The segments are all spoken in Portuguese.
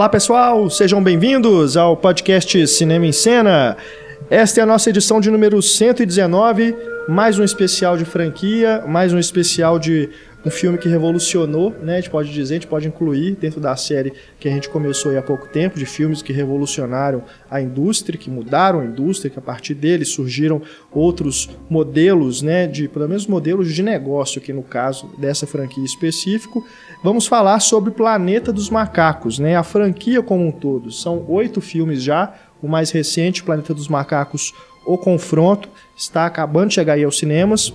Olá pessoal, sejam bem-vindos ao podcast Cinema em Cena. Esta é a nossa edição de número 119, mais um especial de franquia, mais um especial de um filme que revolucionou, né? A gente pode dizer, a gente pode incluir dentro da série que a gente começou há pouco tempo, de filmes que revolucionaram a indústria, que mudaram a indústria, que a partir deles surgiram outros modelos, né? De, pelo menos modelos de negócio, que no caso dessa franquia específico. Vamos falar sobre Planeta dos Macacos, né? A franquia como um todo. São oito filmes já, o mais recente, Planeta dos Macacos, O Confronto, está acabando de chegar aí aos cinemas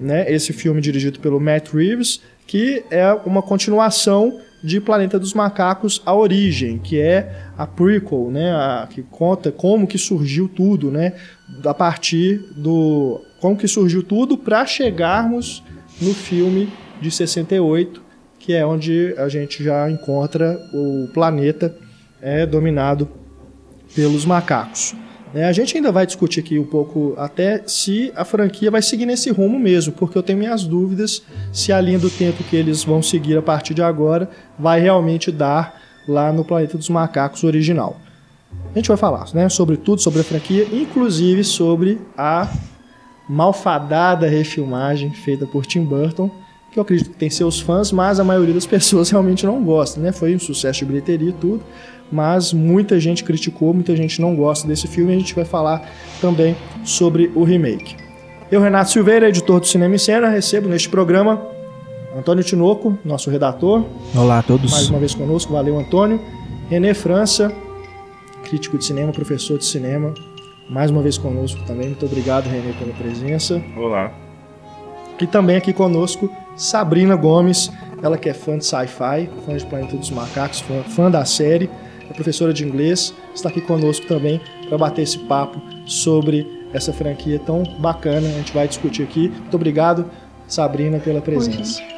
né, esse filme dirigido pelo Matt Reeves, que é uma continuação de Planeta dos Macacos A Origem, que é a prequel, né, a, que conta como que surgiu tudo, né, a partir do como que surgiu tudo para chegarmos no filme de 68, que é onde a gente já encontra o planeta é dominado pelos macacos. É, a gente ainda vai discutir aqui um pouco até se a franquia vai seguir nesse rumo mesmo, porque eu tenho minhas dúvidas se a linha do tempo que eles vão seguir a partir de agora vai realmente dar lá no Planeta dos Macacos original. A gente vai falar né, sobre tudo, sobre a franquia, inclusive sobre a malfadada refilmagem feita por Tim Burton, que eu acredito que tem seus fãs, mas a maioria das pessoas realmente não gosta. Né? Foi um sucesso de bilheteria e tudo, mas muita gente criticou, muita gente não gosta desse filme e a gente vai falar também sobre o remake. Eu, Renato Silveira, editor do Cinema e Cena, recebo neste programa Antônio Tinoco, nosso redator. Olá a todos. Mais uma vez conosco, valeu Antônio. René França, crítico de cinema, professor de cinema, mais uma vez conosco também. Muito obrigado, René, pela presença. Olá. E também aqui conosco, Sabrina Gomes, ela que é fã de sci-fi, fã de Planeta dos Macacos, fã, fã da série é professora de inglês, está aqui conosco também para bater esse papo sobre essa franquia tão bacana. A gente vai discutir aqui. Muito obrigado, Sabrina, pela presença.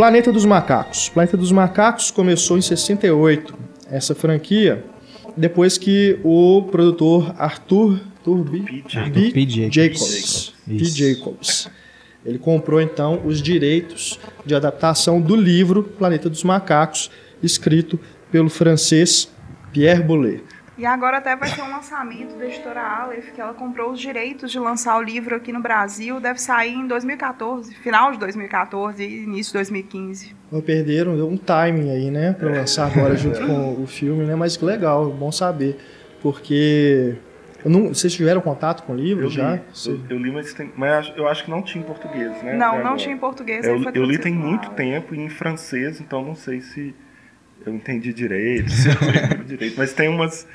Planeta dos Macacos. Planeta dos Macacos começou em 68. Essa franquia depois que o produtor Arthur Turbi, P. P. Jacobs, P. Jacobs, ele comprou então os direitos de adaptação do livro Planeta dos Macacos, escrito pelo francês Pierre Boulez. E agora até vai ter um lançamento da editora Aleph, que ela comprou os direitos de lançar o livro aqui no Brasil. Deve sair em 2014, final de 2014 e início de 2015. Perderam, deu um timing aí, né? Para lançar agora junto com o filme, né? Mas que legal, bom saber. Porque não, vocês tiveram contato com o livro eu já? Li, eu, eu, li, mas, tem, mas eu acho que não tinha em português, né? Não, não tinha em português. Eu, eu li tem muito tempo e em francês, então não sei se eu entendi direito, se eu direito, mas tem umas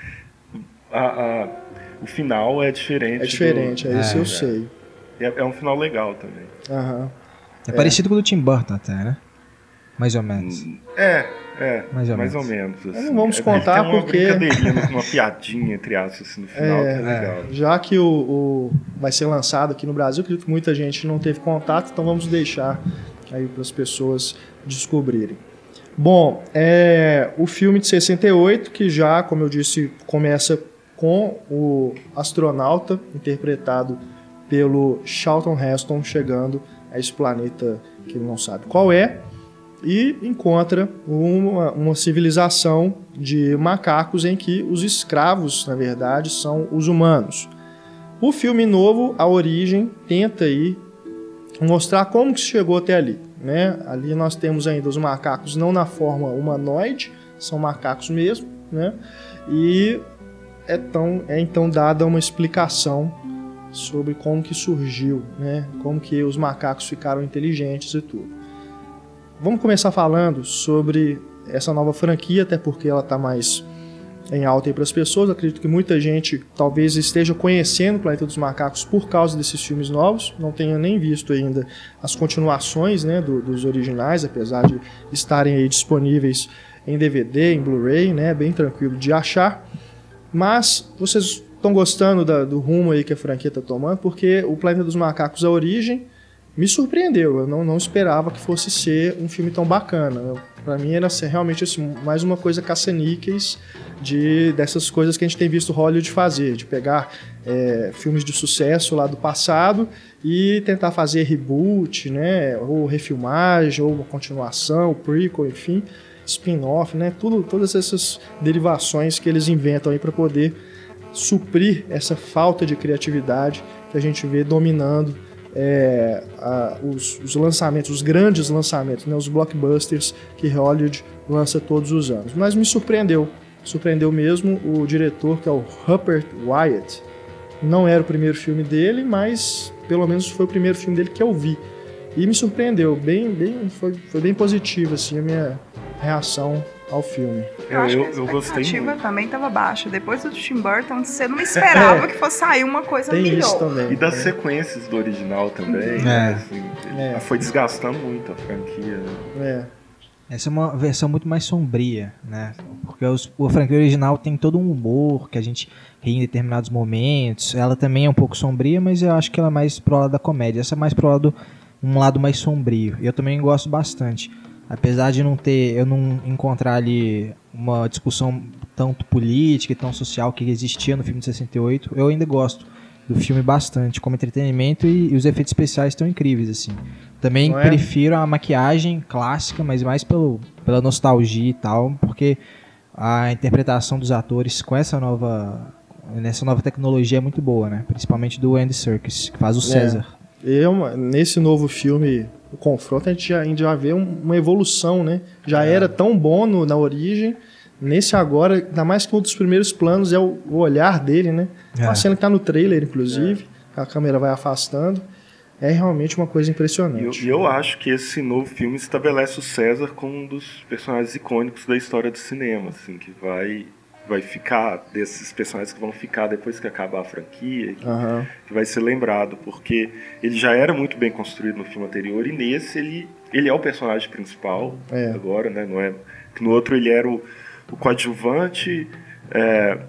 a, a, o final é diferente. É diferente, do, é isso é, eu sei. É, é, um final legal também. Uhum. É, parecido com o do Tim Burton até, né? Mais ou menos. É, é. Mais ou mais menos. Ou menos assim. Não vamos contar tem uma porque. brincadeirinha, uma piadinha, entre aspas, assim, no final, é, que é legal. Já que o, o, vai ser lançado aqui no Brasil, acredito que muita gente não teve contato, então vamos deixar aí para as pessoas descobrirem. Bom, é, o filme de 68, que já, como eu disse, começa com o astronauta interpretado pelo Charlton Heston chegando a esse planeta que ele não sabe qual é e encontra uma, uma civilização de macacos em que os escravos, na verdade, são os humanos. O filme novo, A Origem, tenta aí mostrar como que chegou até ali. Né? Ali nós temos ainda os macacos não na forma humanoide, são macacos mesmo, né? e é, tão, é então dada uma explicação sobre como que surgiu, né? Como que os macacos ficaram inteligentes e tudo. Vamos começar falando sobre essa nova franquia, até porque ela está mais em alta para as pessoas. acredito que muita gente talvez esteja conhecendo o Planeta dos Macacos por causa desses filmes novos. Não tenha nem visto ainda as continuações né, do, dos originais, apesar de estarem aí disponíveis em DVD, em Blu-ray, né, bem tranquilo de achar. Mas vocês estão gostando da, do rumo aí que a franquia está tomando, porque o Planeta dos Macacos, a origem, me surpreendeu. Eu não, não esperava que fosse ser um filme tão bacana. Eu Pra mim era realmente assim, mais uma coisa caça-níqueis de, dessas coisas que a gente tem visto Hollywood fazer, de pegar é, filmes de sucesso lá do passado e tentar fazer reboot, né, ou refilmagem, ou uma continuação, prequel, enfim, spin-off, né, tudo, todas essas derivações que eles inventam para poder suprir essa falta de criatividade que a gente vê dominando é, a, os, os, lançamentos, os grandes lançamentos, né, os blockbusters que Hollywood lança todos os anos. Mas me surpreendeu, surpreendeu mesmo o diretor que é o Rupert Wyatt. Não era o primeiro filme dele, mas pelo menos foi o primeiro filme dele que eu vi. E me surpreendeu, bem, bem, foi, foi bem positivo assim a minha reação ao filme. Eu, acho eu, que a eu gostei muito. também estava baixa. Depois do Tim Burton, você não esperava é. que fosse sair uma coisa Tem melhor. Isso também. E das é. sequências do original também. É. Né? Assim, é. Foi desgastando muito a franquia. É. Essa é uma versão muito mais sombria, né? Porque os, a franquia original tem todo um humor que a gente ri em determinados momentos. Ela também é um pouco sombria, mas eu acho que ela é mais pro lado da comédia. Essa é mais pro lado um lado mais sombrio. E eu também gosto bastante. Apesar de não ter, eu não encontrar ali uma discussão tanto política e tão social que existia no filme de 68, eu ainda gosto do filme bastante como entretenimento e, e os efeitos especiais estão incríveis assim. Também é? prefiro a maquiagem clássica, mas mais pelo, pela nostalgia e tal, porque a interpretação dos atores com essa nova nessa nova tecnologia é muito boa, né? Principalmente do Andy Serkis, que faz o é. César. É. Eu, nesse novo filme o confronto, a gente já, a gente já vê uma evolução, né? Já é. era tão bom no, na origem, nesse agora, ainda mais que um dos primeiros planos é o, o olhar dele, né? É. Uma cena que tá no trailer, inclusive, é. a câmera vai afastando. É realmente uma coisa impressionante. E eu, eu, acho que esse novo filme estabelece o César como um dos personagens icônicos da história do cinema, assim, que vai vai ficar, desses personagens que vão ficar depois que acabar a franquia, que, uhum. que, vai ser lembrado, porque ele já era muito bem construído no filme anterior, e nesse ele, ele é o personagem principal é. agora, né? Não é, no outro ele era o, o coadjuvante, é,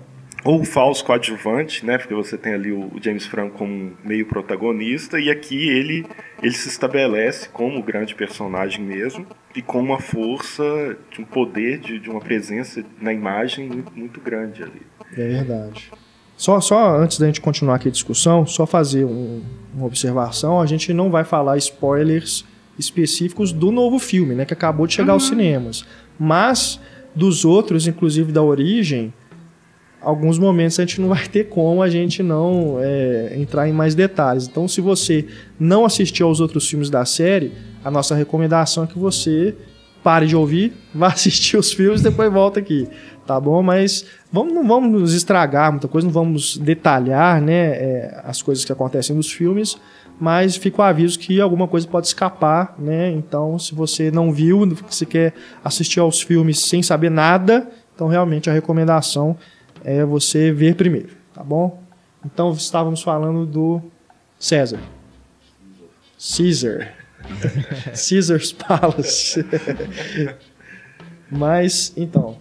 ou o falso coadjuvante, né? Porque você tem ali o James Franco como meio protagonista e aqui ele ele se estabelece como o grande personagem mesmo e com uma força, de um poder, de, de uma presença na imagem muito, muito grande ali. É verdade. Só, só antes da gente continuar aqui a discussão, só fazer um, uma observação, a gente não vai falar spoilers específicos do novo filme, né, que acabou de chegar uhum. aos cinemas, mas dos outros, inclusive da origem, alguns momentos a gente não vai ter como a gente não é, entrar em mais detalhes. Então, se você não assistiu aos outros filmes da série, a nossa recomendação é que você pare de ouvir, vá assistir os filmes e depois volta aqui, tá bom? Mas vamos, não vamos nos estragar muita coisa, não vamos detalhar né, é, as coisas que acontecem nos filmes, mas fica o aviso que alguma coisa pode escapar, né? Então, se você não viu, se quer assistir aos filmes sem saber nada, então realmente a recomendação você ver primeiro, tá bom? Então estávamos falando do César. Caesar. Caesar's Palace. Mas então.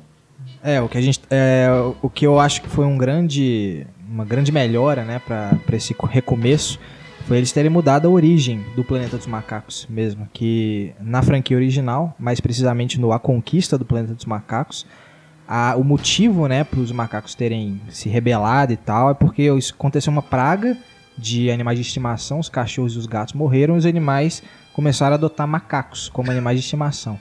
É, o que a gente é, o que eu acho que foi um grande uma grande melhora, né, para esse recomeço foi eles terem mudado a origem do Planeta dos Macacos mesmo, que na franquia original, mais precisamente no A Conquista do Planeta dos Macacos, a, o motivo, né, para os macacos terem se rebelado e tal, é porque aconteceu uma praga de animais de estimação, os cachorros e os gatos morreram, e os animais começaram a adotar macacos como animais de estimação.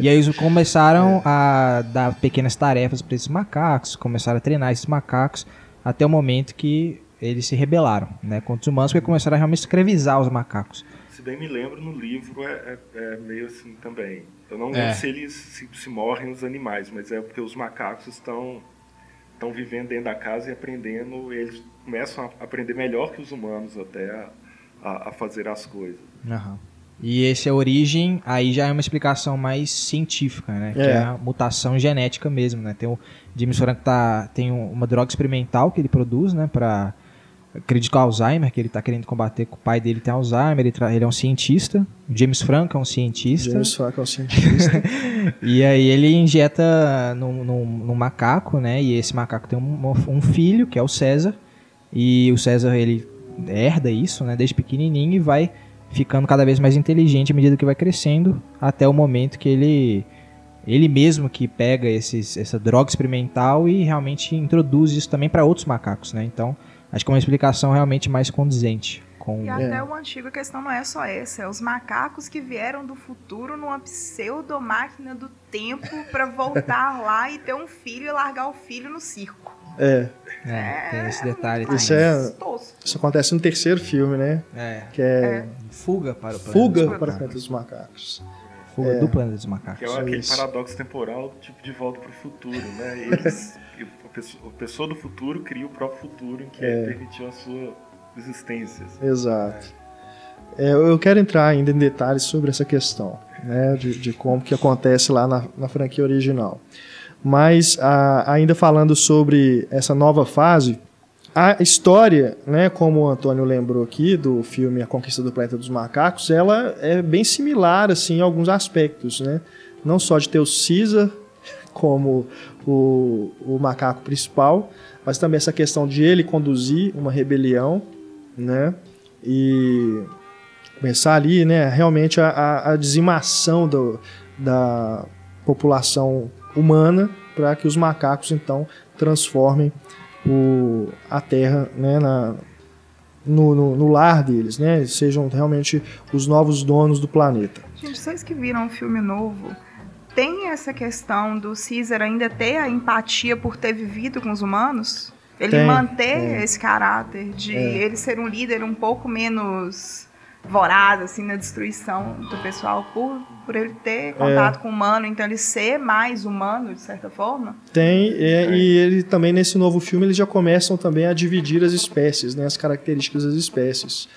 E aí eles começaram a dar pequenas tarefas para esses macacos, começaram a treinar esses macacos, até o momento que eles se rebelaram né, contra os humanos, porque começaram a realmente escravizar os macacos. Bem me lembro, no livro é, é, é meio assim também. Eu não lembro é. se eles se, se, morrem os animais, mas é porque os macacos estão estão vivendo dentro da casa e aprendendo, eles começam a aprender melhor que os humanos até a, a, a fazer as coisas. Uhum. E esse é a origem, aí já é uma explicação mais científica, né? É. Que é a mutação genética mesmo, né? Tem o James Franco tá, tem uma droga experimental que ele produz, né? Pra acredito que Alzheimer, que ele está querendo combater, que o pai dele tem Alzheimer, ele, ele, é um cientista. O James Franco é um cientista. James Franco é um cientista. e aí ele injeta num, num, num, macaco, né? E esse macaco tem um, um, filho, que é o César. E o César, ele herda isso, né? Desde pequenininho e vai ficando cada vez mais inteligente à medida que vai crescendo, até o momento que ele ele mesmo que pega esses, essa droga experimental e realmente introduz isso também para outros macacos, né? Então, acho que é uma explicação realmente mais condizente. Com... E até é. o antigo, a questão não é só essa, é os macacos que vieram do futuro numa pseudo-máquina do tempo para voltar lá e ter um filho e largar o filho no circo. É. É, tem esse detalhe. Isso, é, isso acontece no terceiro filme, né? É. Que é, Fuga para o planeta Fuga dos para o planeta dos macacos. Fuga É. do planeta dos macacos. Que é aquele Isso. paradoxo temporal, tipo de volta pro futuro, né? Eles, a pessoa- do futuro cria o próprio futuro em que É. permitiu a sua existência. assim. Exato. É, eu eu quero entrar ainda em detalhes sobre essa questão, né, de, de como que acontece lá na, na franquia original. Mas a- ainda falando sobre essa nova fase, a história, né, como o Antônio lembrou aqui do filme A Conquista do Planeta dos Macacos, ela é bem similar assim em alguns aspectos, né? Não só de ter o Caesar como o, o macaco principal, mas também essa questão de ele conduzir uma rebelião, né? E começar ali, né, realmente a- a, a dizimação do, da população humana para que os macacos então transformem o, a Terra né, na, no, no, no lar deles, né? Sejam realmente os novos donos do planeta. Gente, vocês que viram o filme novo, tem essa questão do Caesar ainda ter a empatia por ter vivido com os humanos? Ele Tem, manter tem. esse caráter de É. ele ser um líder um pouco menos voraz, assim, na destruição do pessoal, por, por ele ter contato com o humano, então ele ser mais humano, de certa forma? Tem, é, e ele também nesse novo filme eles já começam também a dividir as espécies, né, as características das espécies.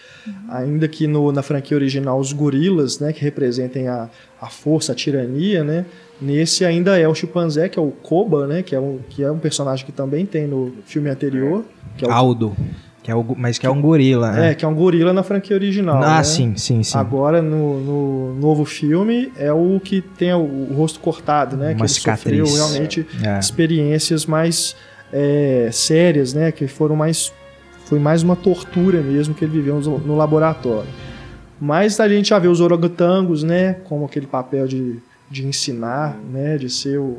Ainda que no, na franquia original os gorilas, né, que representem a, a força, a tirania, né, nesse ainda é o chimpanzé, que é o Koba, né, que é um, que é um personagem que também tem no filme anterior, que é o, Aldo, que é o, mas que é um gorila, né? é, que é um gorila na franquia original. ah, né? sim, sim, sim. Agora, no, no novo filme, é o que tem o, o rosto cortado, né? Uma que ele cicatriz. sofreu realmente É. experiências mais é, sérias, né? Que foram mais. Foi mais uma tortura mesmo que ele viveu no, laboratório. Mas a gente já vê os orangotangos, né? Como aquele papel de, de ensinar, né? De ser o-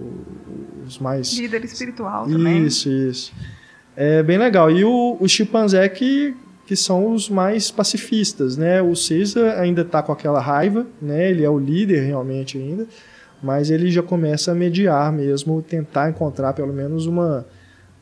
os mais. Líder espiritual também. Isso, isso. É bem legal. E o, o chimpanzé que, que são os mais pacifistas, né? O Caesar ainda tá com aquela raiva, né? Ele é o líder realmente ainda, mas ele já começa a mediar mesmo, tentar encontrar pelo menos uma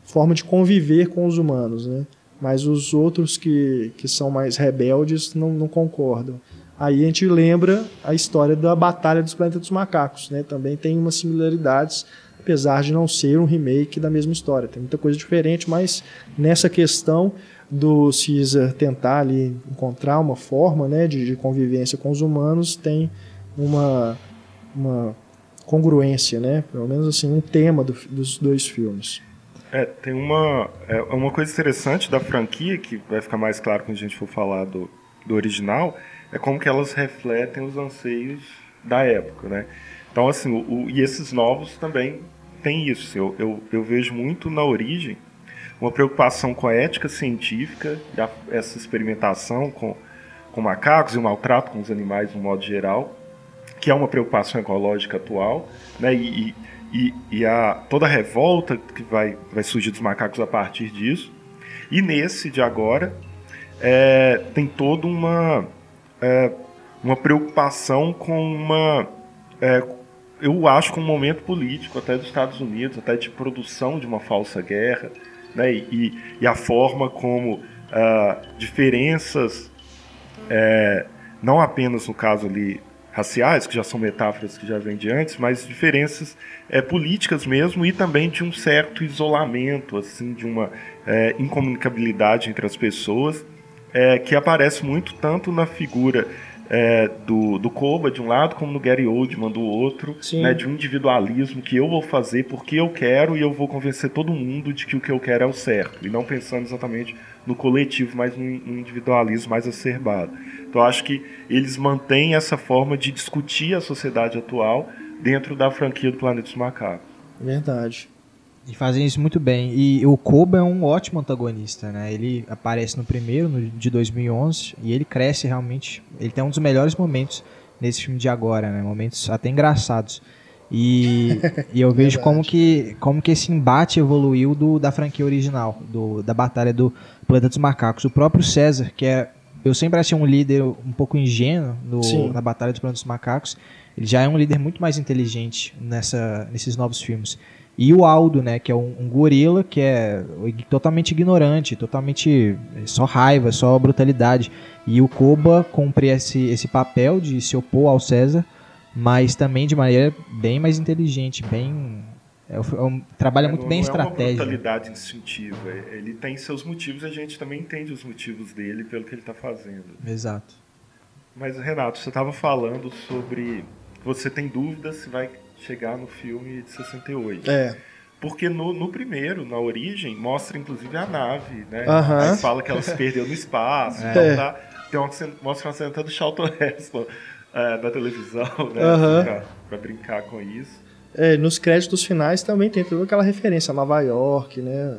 forma de conviver com os humanos, né? Mas os outros que, que são mais rebeldes não, não concordam. Aí a gente lembra a história da Batalha dos Planetas dos Macacos, né? Também tem umas similaridades, apesar de não ser um remake da mesma história. Tem muita coisa diferente, mas nessa questão do Caesar tentar ali encontrar uma forma né, de, de convivência com os humanos, tem uma, uma congruência, né? Pelo menos assim, um tema do- dos dois filmes. É, tem uma, é, uma coisa interessante da franquia, que vai ficar mais claro quando a gente for falar do, do original, é como que elas refletem os anseios da época, né? Então, assim, o, o- e esses novos também têm isso. Eu, eu, eu vejo muito na origem uma preocupação com a ética científica, a- essa experimentação com, com macacos e o maltrato com os animais no modo geral, que é uma preocupação ecológica atual, né? E, e, e, e a, toda a revolta que vai, vai surgir dos macacos a partir disso. E nesse de agora, é, tem toda uma, é, uma preocupação com uma. é, eu acho com um momento político até dos Estados Unidos, até de produção de uma falsa guerra, né? e, e a forma como ah, diferenças, é, não apenas no caso ali raciais, que já são metáforas que já vêm de antes, mas diferenças é, políticas mesmo e também de um certo isolamento, assim, de uma é, incomunicabilidade entre as pessoas, é, que aparece muito tanto na figura é, do, do Koba de um lado, como no Gary Oldman do outro, Sim. né, de um individualismo que eu vou fazer porque eu quero e eu vou convencer todo mundo de que o que eu quero é o certo, e não pensando exatamente no coletivo, mas no individualismo mais acerbado. Então eu acho que eles mantêm essa forma de discutir a sociedade atual dentro da franquia do Planeta dos Macacos. Verdade. E fazem isso muito bem. E o Koba é um ótimo antagonista, né? Ele aparece no primeiro, no, de 2011, e ele cresce realmente. Ele tem um dos melhores momentos nesse filme de agora, né? Momentos até engraçados. E, e eu vejo como que, como que esse embate evoluiu do, da franquia original, do, da batalha do Planeta dos Macacos. O próprio César, que é. Eu sempre achei um líder um pouco ingênuo no, na Batalha dos Planeta dos Macacos. Ele já é um líder muito mais inteligente nessa, nesses novos filmes. E o Aldo, né, que é um, um, gorila que é totalmente ignorante, totalmente só raiva, só brutalidade. E o Koba cumpre esse, esse papel de se opor ao César, mas também de maneira bem mais inteligente, bem é, é um, trabalha muito não, bem não estratégia. É uma brutalidade instintiva. Ele tem seus motivos, a gente também entende os motivos dele pelo que ele está fazendo. Exato. Mas Renato, você estava falando sobre você tem dúvidas se vai chegar no filme de 68. É. Porque no, no primeiro, na origem, mostra inclusive a nave, né? Uhum. Aí fala que ela se perdeu no espaço. É. Então tá, tem uma, mostra uma cena do Charlton Heston é, na televisão, né? Uhum. Pra, pra, brincar com isso. É, nos créditos finais também tem toda aquela referência a Nova York, né?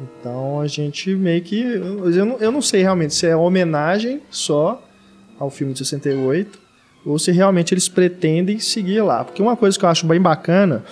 Então a gente meio que. Eu não, eu não sei realmente se é homenagem só ao filme de 68 ou se realmente eles pretendem seguir lá. Porque uma coisa que eu acho bem bacana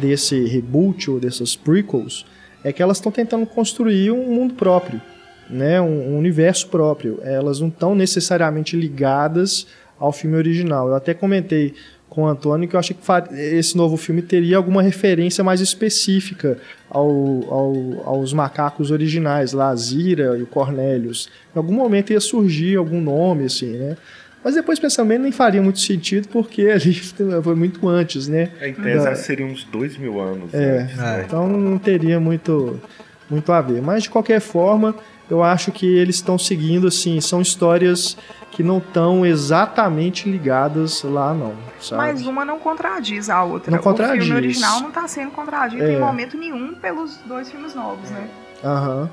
desse reboot ou dessas prequels é que elas estão tentando construir um mundo próprio, né? um, um universo próprio. Elas não estão necessariamente ligadas ao filme original. Eu até comentei com o Antônio que eu achei que esse novo filme teria alguma referência mais específica ao, ao, aos macacos originais, lá a Zira e o Cornelius. Em algum momento ia surgir algum nome, assim, né? Mas depois pensando bem, nem faria muito sentido, porque ali foi muito antes, né? Em tese da... seria uns dois mil anos. É, antes, né? então não teria muito, muito a ver. Mas de qualquer forma, eu acho que eles estão seguindo, assim, são histórias que não estão exatamente ligadas lá, não. Sabe? Mas uma não contradiz a outra. Não contradiz. O filme original não está sendo contradito é. em momento nenhum pelos dois filmes novos, né? Aham.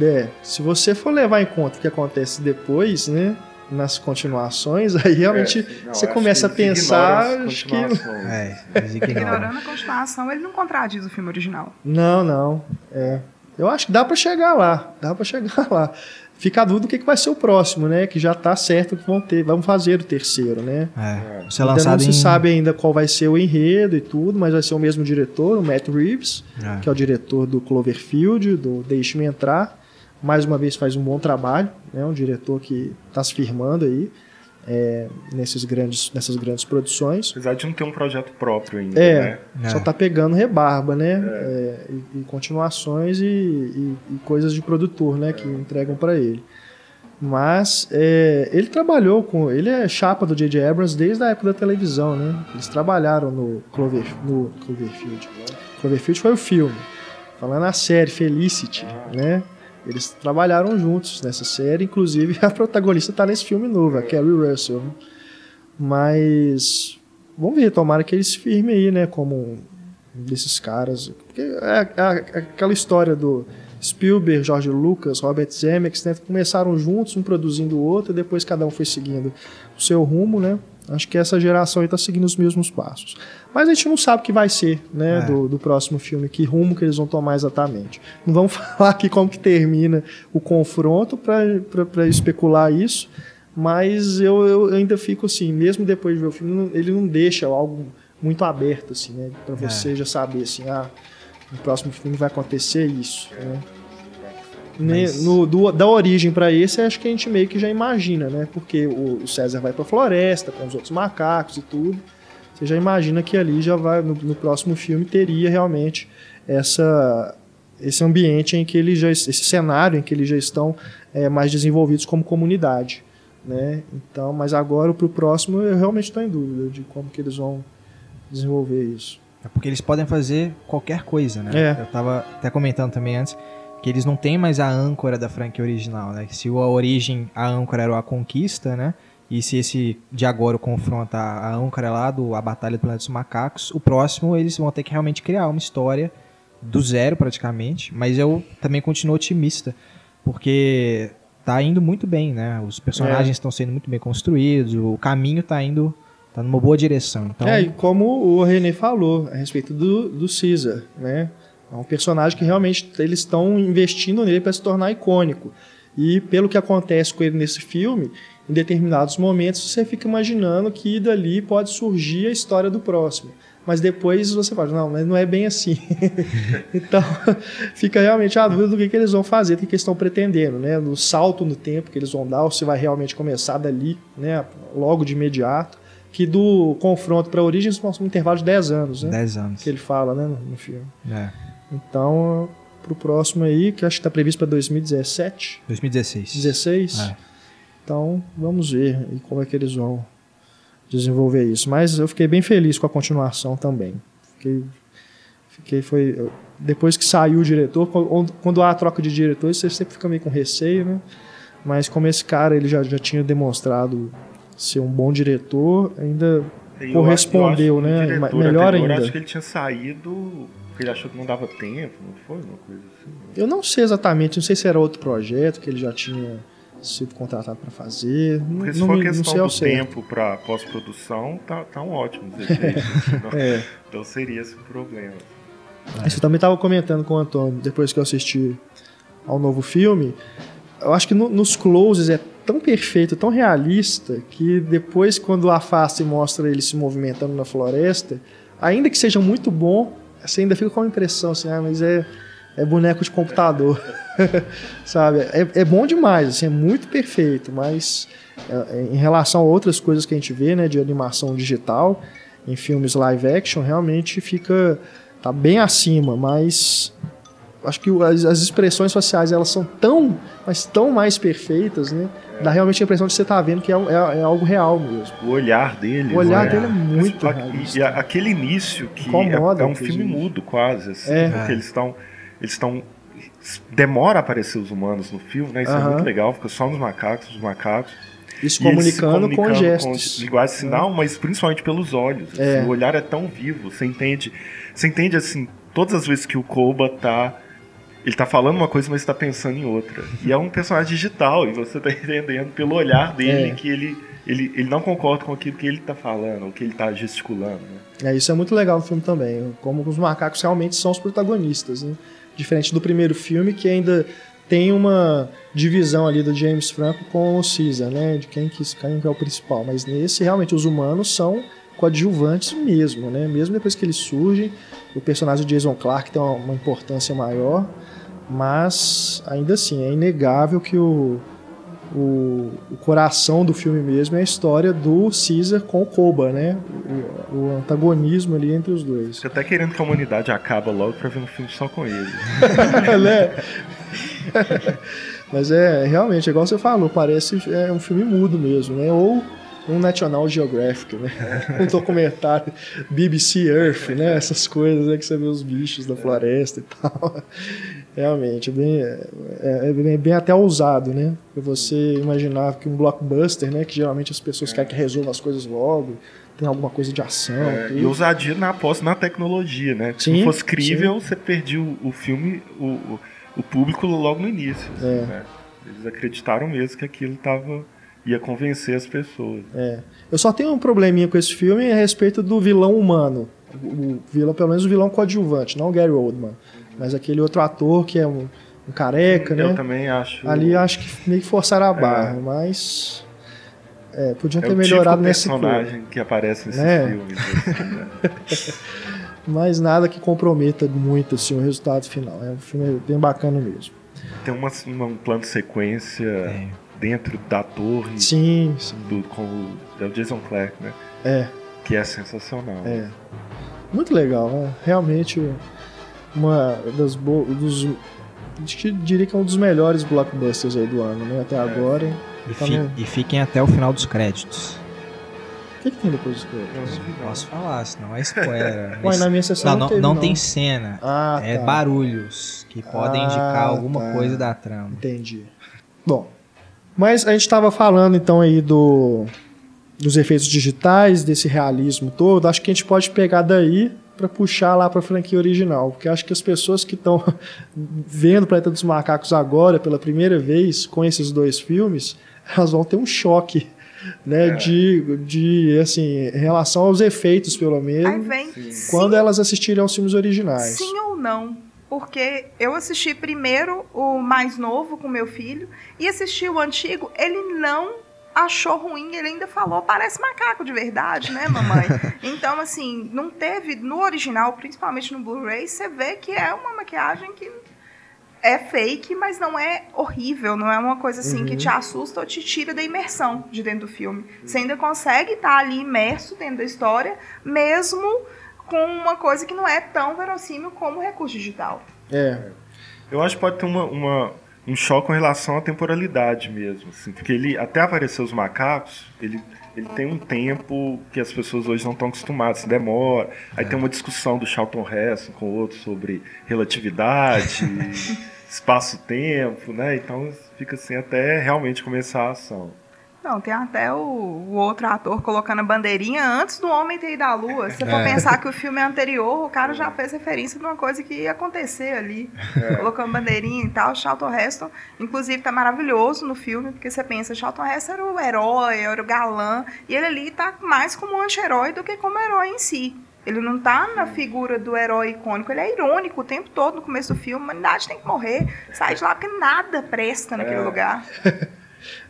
É, se você for levar em conta o que acontece depois, né? Nas continuações, aí realmente é, não, você começa a pensar. Acho que... é, Ignorando a continuação, ele não contradiz o filme original. Não, não. É. Eu acho que dá para chegar lá. Dá para chegar lá. Fica a dúvida do que, que vai ser o próximo, né? Que já tá certo que vão ter. Vamos fazer o terceiro, né? É. Ser ainda não se sabe ainda qual vai ser o enredo e tudo, mas vai ser o mesmo diretor, o Matt Reeves, é. que é o diretor do Cloverfield, do Deixe-me Entrar mais uma vez faz um bom trabalho, né? um diretor que está se firmando aí é, nesses grandes, nessas grandes produções. Apesar de não ter um projeto próprio ainda, é, né? Só está pegando rebarba, né? É. É, e, e, continuações e, e, e, coisas de produtor, né? Que entregam para ele. Mas é, ele trabalhou com. Ele é chapa do J.J. Abrams desde a época da televisão, né? Eles trabalharam no, Clover, no Cloverfield. Cloverfield foi o filme. Falando a série Felicity, ah. né? Eles trabalharam juntos nessa série, inclusive a protagonista está nesse filme novo, a Carrie Russell. Mas vamos ver, tomara que eles se firmem aí, né, como um desses caras. Porque é, é, é aquela história do Spielberg, George Lucas, Robert Zemeckis, né, começaram juntos, um produzindo o outro, e depois cada um foi seguindo o seu rumo, né? Acho que essa geração está seguindo os mesmos passos. Mas a gente não sabe o que vai ser, né, é. do, do, próximo filme, que rumo que eles vão tomar exatamente. Não vamos falar aqui como que termina o confronto para especular isso, mas eu, eu, ainda fico assim, mesmo depois de ver o filme, ele não deixa algo muito aberto, assim, né, para é. você é. já saber, assim, ah, no próximo filme vai acontecer isso, né. Mas... No, do, da origem para esse, acho que a gente meio que já imagina, né? Porque o, o César vai para a floresta com os outros macacos e tudo. Você já imagina que ali já vai no, no próximo filme teria realmente essa esse ambiente em que eles já esse cenário em que eles já estão é, mais desenvolvidos como comunidade, né? Então, mas agora para o próximo eu realmente estou em dúvida de como que eles vão desenvolver isso. É porque eles podem fazer qualquer coisa, né? É. Eu estava até comentando também antes que eles não têm mais a âncora da franquia original, né? Se a origem, a âncora era a conquista, né? E se esse de agora confronta a âncora lá do A Batalha do Planeta dos Macacos, o próximo eles vão ter que realmente criar uma história do zero praticamente, mas eu também continuo otimista, porque tá indo muito bem, né? Os personagens é. estão sendo muito bem construídos, o caminho tá indo tá numa boa direção. Então... É, e como o René falou a respeito do, do Caesar, né? É um personagem que realmente eles estão investindo nele para se tornar icônico. E pelo que acontece com ele nesse filme, em determinados momentos você fica imaginando que dali pode surgir a história do próximo. Mas depois você fala, não, mas não é bem assim. então, fica realmente a dúvida do que, que eles vão fazer, do que, que eles estão pretendendo, né? No salto no tempo que eles vão dar, ou se vai realmente começar dali, né? Logo de imediato. Que do confronto para a origem, um intervalo de 10 anos, né? 10 anos. Que ele fala, né, no filme. É. Então, pro próximo aí, que acho que está previsto para 2017. 2016. 16? É. Então, vamos ver aí como é que eles vão desenvolver isso. Mas eu fiquei bem feliz com a continuação também. Fiquei, fiquei foi depois que saiu o diretor, quando há a troca de diretores, você sempre fica meio com receio, né? Mas como esse cara ele já, já tinha demonstrado ser um bom diretor, ainda eu correspondeu, acho, né? Diretor Melhor anterior, ainda. acho que ele tinha saído porque ele achou que não dava tempo, não foi uma coisa assim. Eu não sei exatamente, não sei se era outro projeto que ele já tinha sido contratado para fazer. Porque não, se for me, questão não do tempo para pós-produção, tá, tá um ótimo efeitos. não, É. não seria esse o problema. Isso eu também estava comentando com o Antônio, depois que eu assisti ao novo filme. Eu acho que no- nos closes é tão perfeito, tão realista, que depois, quando afasta e mostra ele se movimentando na floresta, ainda que seja muito bom, você ainda fica com a impressão assim, ah, mas é, é boneco de computador. Sabe? É, é bom demais, assim, é muito perfeito, mas é, em relação a outras coisas que a gente vê, né, de animação digital, em filmes live action, realmente fica tá bem acima, mas acho que as, as expressões faciais elas são tão, mas tão mais perfeitas, né? Dá realmente a impressão de você estar vendo que é, é- é algo real mesmo. O olhar dele. O olhar né? dele é muito A- realista. E a- aquele início que é, Incomoda, é um filme mudo quase, assim, É. porque eles estão eles estão demora a aparecer os humanos no filme, né? Isso é Aham. muito legal, fica só nos macacos, os macacos. Isso E eles se comunicando, com comunicando gestos. com linguagem de sinal, mas principalmente pelos olhos. assim, É. o olhar é tão vivo, você entende, você entende assim, todas as vezes que o Koba tá ele tá falando uma coisa, mas está pensando em outra. E é um personagem digital, e você tá entendendo pelo olhar dele É. que ele, ele, ele não concorda com aquilo que ele tá falando, ou que ele tá gesticulando. Né? É, isso é muito legal no filme também, como os macacos realmente são os protagonistas, né? Diferente do primeiro filme, que ainda tem uma divisão ali do James Franco com o Caesar, né? De quem que, quem que é o principal. Mas nesse, realmente, os humanos são coadjuvantes mesmo, né? Mesmo depois que eles surgem, o personagem de Jason Clark tem uma, uma importância maior, mas ainda assim, é inegável que o, o, o coração do filme mesmo é a história do Caesar com o Koba, né? O, o antagonismo ali entre os dois. Você tá querendo que a humanidade acaba logo pra ver um filme só com ele. né? Mas é realmente, igual você falou, parece é um filme mudo mesmo, né? Ou um National Geographic, né? Um documentário BBC Earth, né? Essas coisas né? que você vê os bichos da floresta e tal. Realmente, é bem, é, é bem, bem até ousado, né? Você imaginar que um blockbuster, né? Que geralmente as pessoas querem que resolva as coisas logo, tem alguma coisa de ação. É, e ousadia na aposta na tecnologia, né? Se Sim, não fosse crível, você perdia o, o filme, o, o, público logo no início. assim, É. né? Eles acreditaram mesmo que aquilo tava, ia convencer as pessoas. É. Eu só tenho um probleminha com esse filme a respeito do vilão humano. O vilão, pelo menos o vilão coadjuvante, não o Gary Oldman. Mas aquele outro ator que é um, um careca, Eu né? também acho. Ali acho que meio que forçaram a barra, mas. É, podiam é ter o melhorado típico nesse filme. personagem que aparece nesses Né? filmes. assim, né? Mas nada que comprometa muito assim, o resultado final. É um filme bem bacana mesmo. Tem uma, uma- um plano de sequência Tem. dentro da torre Sim, sim. do, com o, é o Jason Clark, né? É, Que é sensacional. é. Muito legal, né? Realmente uma das dos. Acho que diria que é um dos melhores blockbusters aí do ano, né? Até agora. E, Tá fi- e fiquem até o final dos créditos. O que, que tem depois dos créditos? Não posso falar, senão é spoiler. Ué, na minha sessão não, não, não, teve, não tem cena. Ah, é tá. barulhos que podem Ah, indicar alguma tá. coisa da trama. Entendi. Bom, mas a gente estava falando então aí do, dos efeitos digitais, desse realismo todo. Acho que a gente pode pegar daí para puxar lá para a franquia original, porque acho que as pessoas que estão vendo Planeta dos Macacos agora pela primeira vez com esses dois filmes, elas vão ter um choque, né, É. de, de assim, em relação aos efeitos pelo Aí menos, vem Sim. sim, quando elas assistirem aos filmes originais. sim ou não. Porque eu assisti primeiro o mais novo com meu filho e assisti o antigo, ele não achou ruim, ele ainda falou, parece macaco de verdade, né, mamãe? então, assim, não teve, no original, principalmente no Blu-ray, você vê que é uma maquiagem que é fake, mas não é horrível, não é uma coisa assim uhum. que te assusta ou te tira da imersão de dentro do filme. Você ainda consegue estar ali imerso dentro da história, mesmo com uma coisa que não é tão verossímil como o recurso digital. É. Eu acho que pode ter uma, uma um choque com relação à temporalidade mesmo, assim, porque ele até aparecer os macacos, ele ele tem um tempo que as pessoas hoje não estão acostumadas, demora. Aí é. tem uma discussão do Charlton Heston com outro sobre relatividade, espaço-tempo, né? Então fica assim até realmente começar a ação. Não, tem até o, o, outro ator colocando a bandeirinha antes do homem ter ido à lua. Se você for é. pensar que o filme é anterior, o cara já fez referência de uma coisa que ia acontecer ali. É. Colocando bandeirinha e tal. Charlton Heston, inclusive, tá maravilhoso no filme, porque você pensa, Charlton Heston era o herói, era o galã, e ele ali tá mais como anti-herói do que como herói em si. Ele não tá na figura do herói icônico, ele é irônico o tempo todo no começo do filme. A humanidade tem que morrer, sai de lá porque nada presta naquele é. lugar.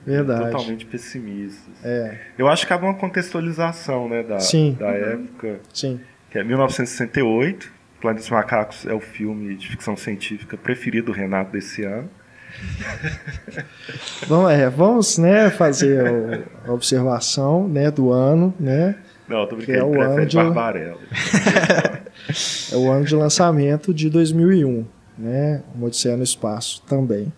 Verdade. Totalmente pessimistas. É. Eu acho que há uma contextualização né, da, Sim. da época. Sim. Que é 1968. Planeta dos Macacos é o filme de ficção científica preferido do Renato desse ano. Bom, é, vamos né, fazer a observação né, do ano, né? Não, tô brincando, é o ano de... Barbarella. é o ano de lançamento de 2001, né? Uma Odisseia no Espaço também.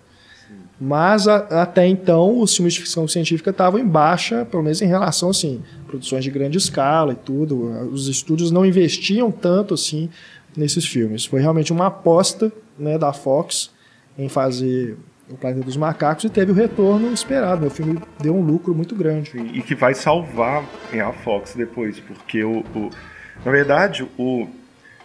Mas a, até então os filmes de ficção científica estavam em baixa, pelo menos em relação assim, produções de grande escala e tudo. Os estúdios não investiam tanto assim nesses filmes. Foi realmente uma aposta né, da Fox em fazer o Planeta dos Macacos e teve o retorno esperado. O filme deu um lucro muito grande. E que vai salvar a Fox depois, porque o, o na verdade, o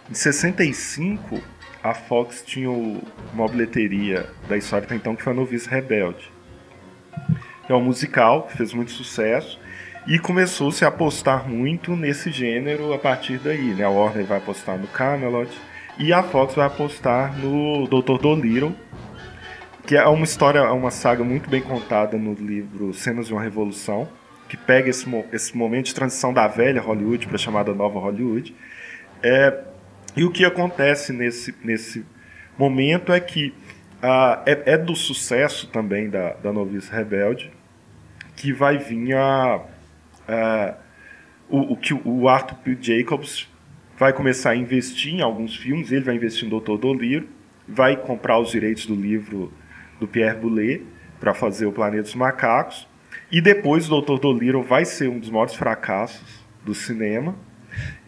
em 65 a Fox tinha uma bilheteria da história até então que foi a Novice Rebelde. É um musical que fez muito sucesso e começou-se a apostar muito nesse gênero a partir daí. Né? A Warner vai apostar no Camelot e a Fox vai apostar no Dr. Dolittle, que é uma história, é uma saga muito bem contada no livro Cenas de uma Revolução, que pega esse, esse momento de transição da velha Hollywood para a chamada nova Hollywood. É, e o que acontece nesse, nesse momento é que uh, é, é, do sucesso também da, da Novice Rebelde que vai vir a, uh, o, o, que o Arthur P. Jacobs vai começar a investir em alguns filmes, ele vai investir no Dr. Dolittle, vai comprar os direitos do livro do Pierre Boulet para fazer o Planeta dos Macacos, e depois o Dr. Dolittle vai ser um dos maiores fracassos do cinema,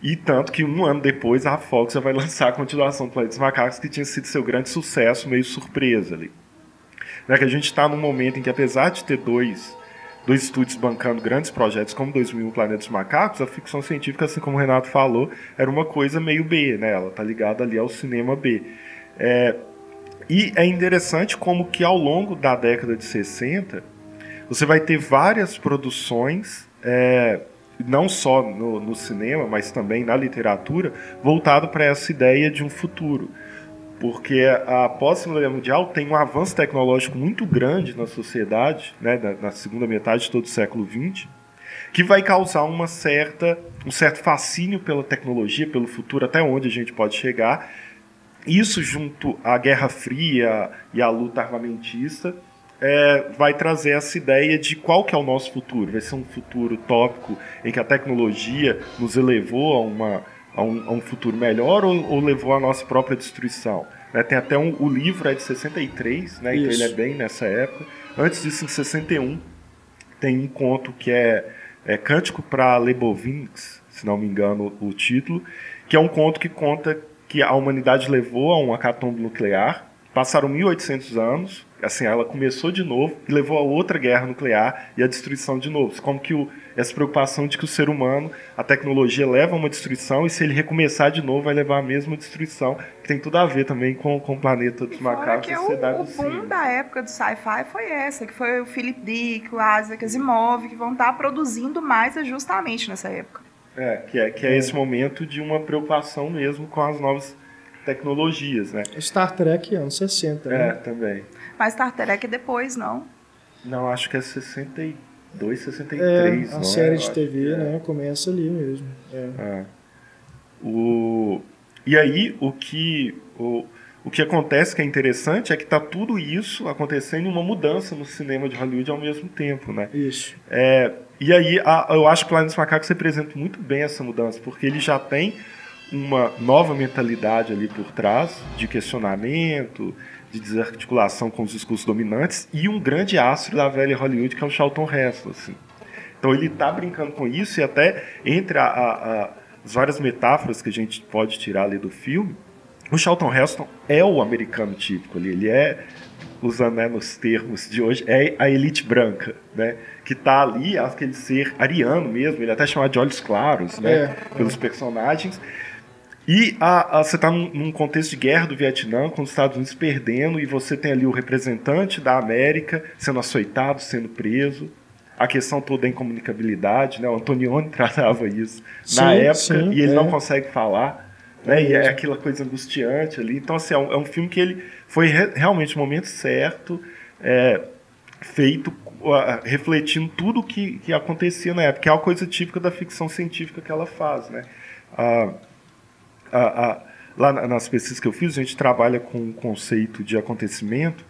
e tanto que um ano depois a Fox vai lançar a continuação do Planeta dos Macacos, que tinha sido seu grande sucesso, meio surpresa ali. É que a gente está num momento em que, apesar de ter dois, dois estúdios bancando grandes projetos como 2001 Planeta dos Macacos, a ficção científica, assim como o Renato falou, era uma coisa meio B, né? Ela tá ligada ali ao cinema B. É, e é interessante como que ao longo da década de 60, você vai ter várias produções é, não só no, no cinema, mas também na literatura, voltado para essa ideia de um futuro. Porque a pós-Segunda Guerra Mundial tem um avanço tecnológico muito grande na sociedade, né, na, segunda metade de todo o século XX, que vai causar uma certa, um certo fascínio pela tecnologia, pelo futuro, até onde a gente pode chegar. Isso junto à Guerra Fria e à luta armamentista, é, vai trazer essa ideia de qual que é o nosso futuro. Vai ser um futuro tópico em que a tecnologia nos elevou a, uma, a, um, a um futuro melhor ou, ou, levou à nossa própria destruição? Né, tem até um, o livro é de 63, né, então ele é bem nessa época. Antes disso, em 61, tem um conto que é, é Cântico para Lebovins, se não me engano o título, que é um conto que conta que a humanidade levou a um acatombe nuclear, passaram 1800 anos, assim, ela começou de novo e levou a outra guerra nuclear e a destruição de novo. Como que o, essa preocupação de que o ser humano, a tecnologia leva a uma destruição e se ele recomeçar de novo vai levar a mesma destruição, que tem tudo a ver também com, com o planeta dos macacos e a sociedade o, o boom da época do sci-fi foi essa, que foi o Philip Dick, o Isaac Asimov, que vão estar produzindo mais justamente nessa época. É, que é, que é esse momento de uma preocupação mesmo com as novas tecnologias, né? Star Trek anos 60, né? É, também. Mas Star Trek é depois, não? Não, acho que é 60 e... 2,63. É, a não série é? de TV, né? Começa ali mesmo. É. É. O... E aí, o que, o, o que acontece que é interessante é que está tudo isso acontecendo em uma mudança no cinema de Hollywood ao mesmo tempo, né? Isso. É, e aí, a, eu acho que o Planeta dos Macacos representa muito bem essa mudança, porque ele já tem uma nova mentalidade ali por trás, de questionamento, de desarticulação com os discursos dominantes, e um grande astro da velha Hollywood, que é o Charlton Heston, assim. Então ele está brincando com isso, e até entre a, a, a, as várias metáforas que a gente pode tirar ali do filme, o Charlton Heston é o americano típico ali, ele é, usando né, nos termos de hoje, é a elite branca, né? Que está ali, aquele ser ariano mesmo, ele é até chamado de olhos claros, né? É, pelos personagens. E a, a, você está num, num, contexto de guerra do Vietnã, com os Estados Unidos perdendo, e você tem ali o representante da América sendo açoitado, sendo preso. A questão toda da incomunicabilidade, né? O Antonioni tratava isso sim, na época, sim, e ele é. não consegue falar. Né? E é aquela coisa angustiante ali. Então, assim, é um, é um filme que ele foi re, realmente no momento certo, é, feito refletindo tudo que, que acontecia na época, que é uma coisa típica da ficção científica que ela faz, né? Uh, a, a, lá nas pesquisas que eu fiz, a gente trabalha com o conceito de acontecimento,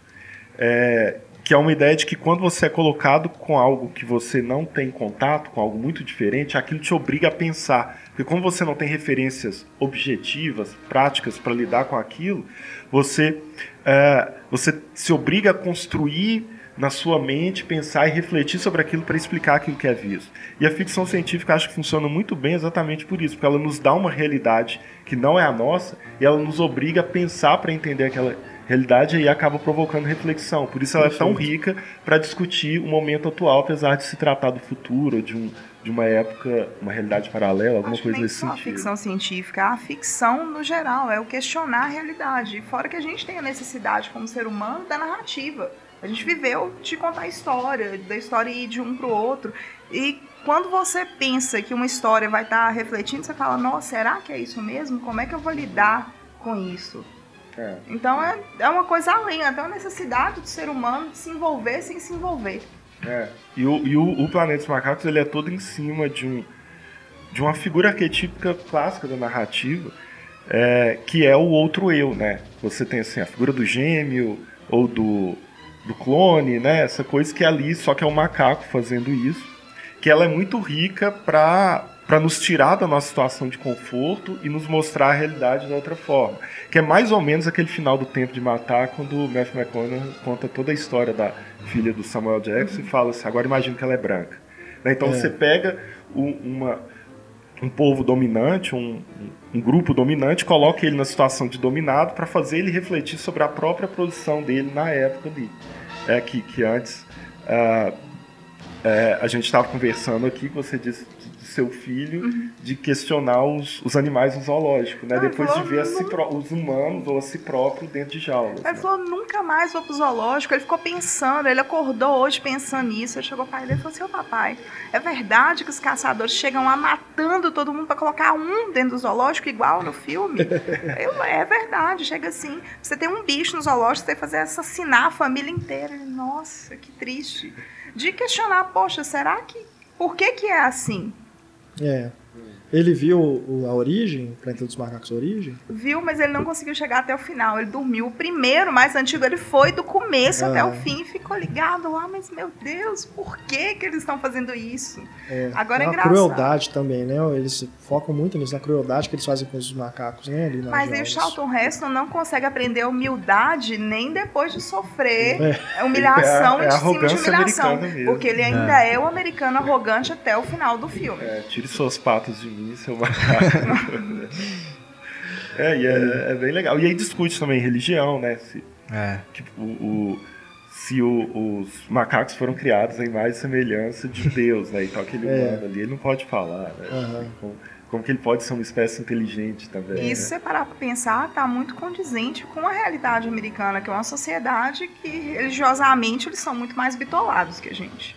é, que é uma ideia de que quando você é colocado com algo que você não tem contato, com algo muito diferente, aquilo te obriga a pensar. Porque como você não tem referências objetivas, práticas para lidar com aquilo, você, é, você se obriga a construir na sua mente, pensar e refletir sobre aquilo para explicar aquilo que é visto. E a ficção científica acho que funciona muito bem exatamente por isso, porque ela nos dá uma realidade que não é a nossa e ela nos obriga a pensar para entender aquela realidade e acaba provocando reflexão. Por isso ela é tão rica para discutir o momento atual, apesar de se tratar do futuro, de, um, de uma época, uma realidade paralela, alguma Acho coisa nesse sentido. a ficção científica, a ficção no geral, é o questionar a realidade. Fora que a gente tem a necessidade, como ser humano, da narrativa. A gente viveu de contar história, da história ir de um para o outro. E quando você pensa que uma história vai estar tá refletindo, você fala, nossa, será que é isso mesmo? Como é que eu vou lidar com isso? É. Então é, é uma coisa além, até uma necessidade do ser humano de se envolver sem se envolver. É. E, o, e o, o Planeta dos Macacos ele é todo em cima de, um, de uma figura arquetípica clássica da narrativa, é, que é o outro eu, né? Você tem assim, a figura do gêmeo ou do, do clone, né? Essa coisa que é ali, só que é um macaco fazendo isso, que ela é muito rica para para nos tirar da nossa situação de conforto e nos mostrar a realidade de outra forma. Que é mais ou menos aquele final do Tempo de Matar, quando o Matthew McConaughey conta toda a história da filha do Samuel Jackson e fala assim, agora imagina que ela é branca. Né? Então É. você pega um, uma, um povo dominante, um, um grupo dominante, coloca ele na situação de dominado para fazer ele refletir sobre a própria posição dele na época ali. É que, que antes ah, é, a gente estava conversando aqui, que você disse seu filho, de questionar os, os animais no zoológico, né? Uhum. Depois de ver si pró- os humanos ou a si próprio dentro de jaulas. Ele né? falou, nunca mais vou pro zoológico. Ele ficou pensando, ele acordou hoje pensando nisso. Ele chegou para ele e falou assim, ô papai, é verdade que os caçadores chegam lá matando todo mundo para colocar um dentro do zoológico, igual no filme? Eu, é verdade, chega assim. Você tem um bicho no zoológico, você tem que fazer assassinar a família inteira. Ele, Nossa, que triste. De questionar, poxa, será que... Por que que é assim? É. Ele viu o- a origem, Planeta dos Macacos a origem? Viu, mas ele não conseguiu chegar até o final. Ele dormiu. O primeiro, mais antigo, ele foi do começo até Ah. o fim e ficou ligado lá. Mas, meu Deus, por que, que eles estão fazendo isso? É. Agora é uma engraçado. crueldade também, né? Eles focam muito nisso, na crueldade que eles fazem com os macacos, né? Ali nas Mas aí o. Charlton Heston não consegue aprender a humildade nem depois de sofrer É. humilhação É é em cima de arrogância humilhação. Porque ele ainda é. o americano arrogante até o final do filme. É, tire suas patas de mim, seu macaco. é, e é, é bem legal. E aí discute também religião, né? Se, É. que o, o- se o- os macacos foram criados em mais semelhança de Deus, né? Então aquele É. humano ali, ele não pode falar, né? Aham. Como, como que ele pode ser uma espécie inteligente também, E se né? você parar pra pensar, tá muito condizente com a realidade americana, que é uma sociedade que religiosamente eles são muito mais bitolados que a gente.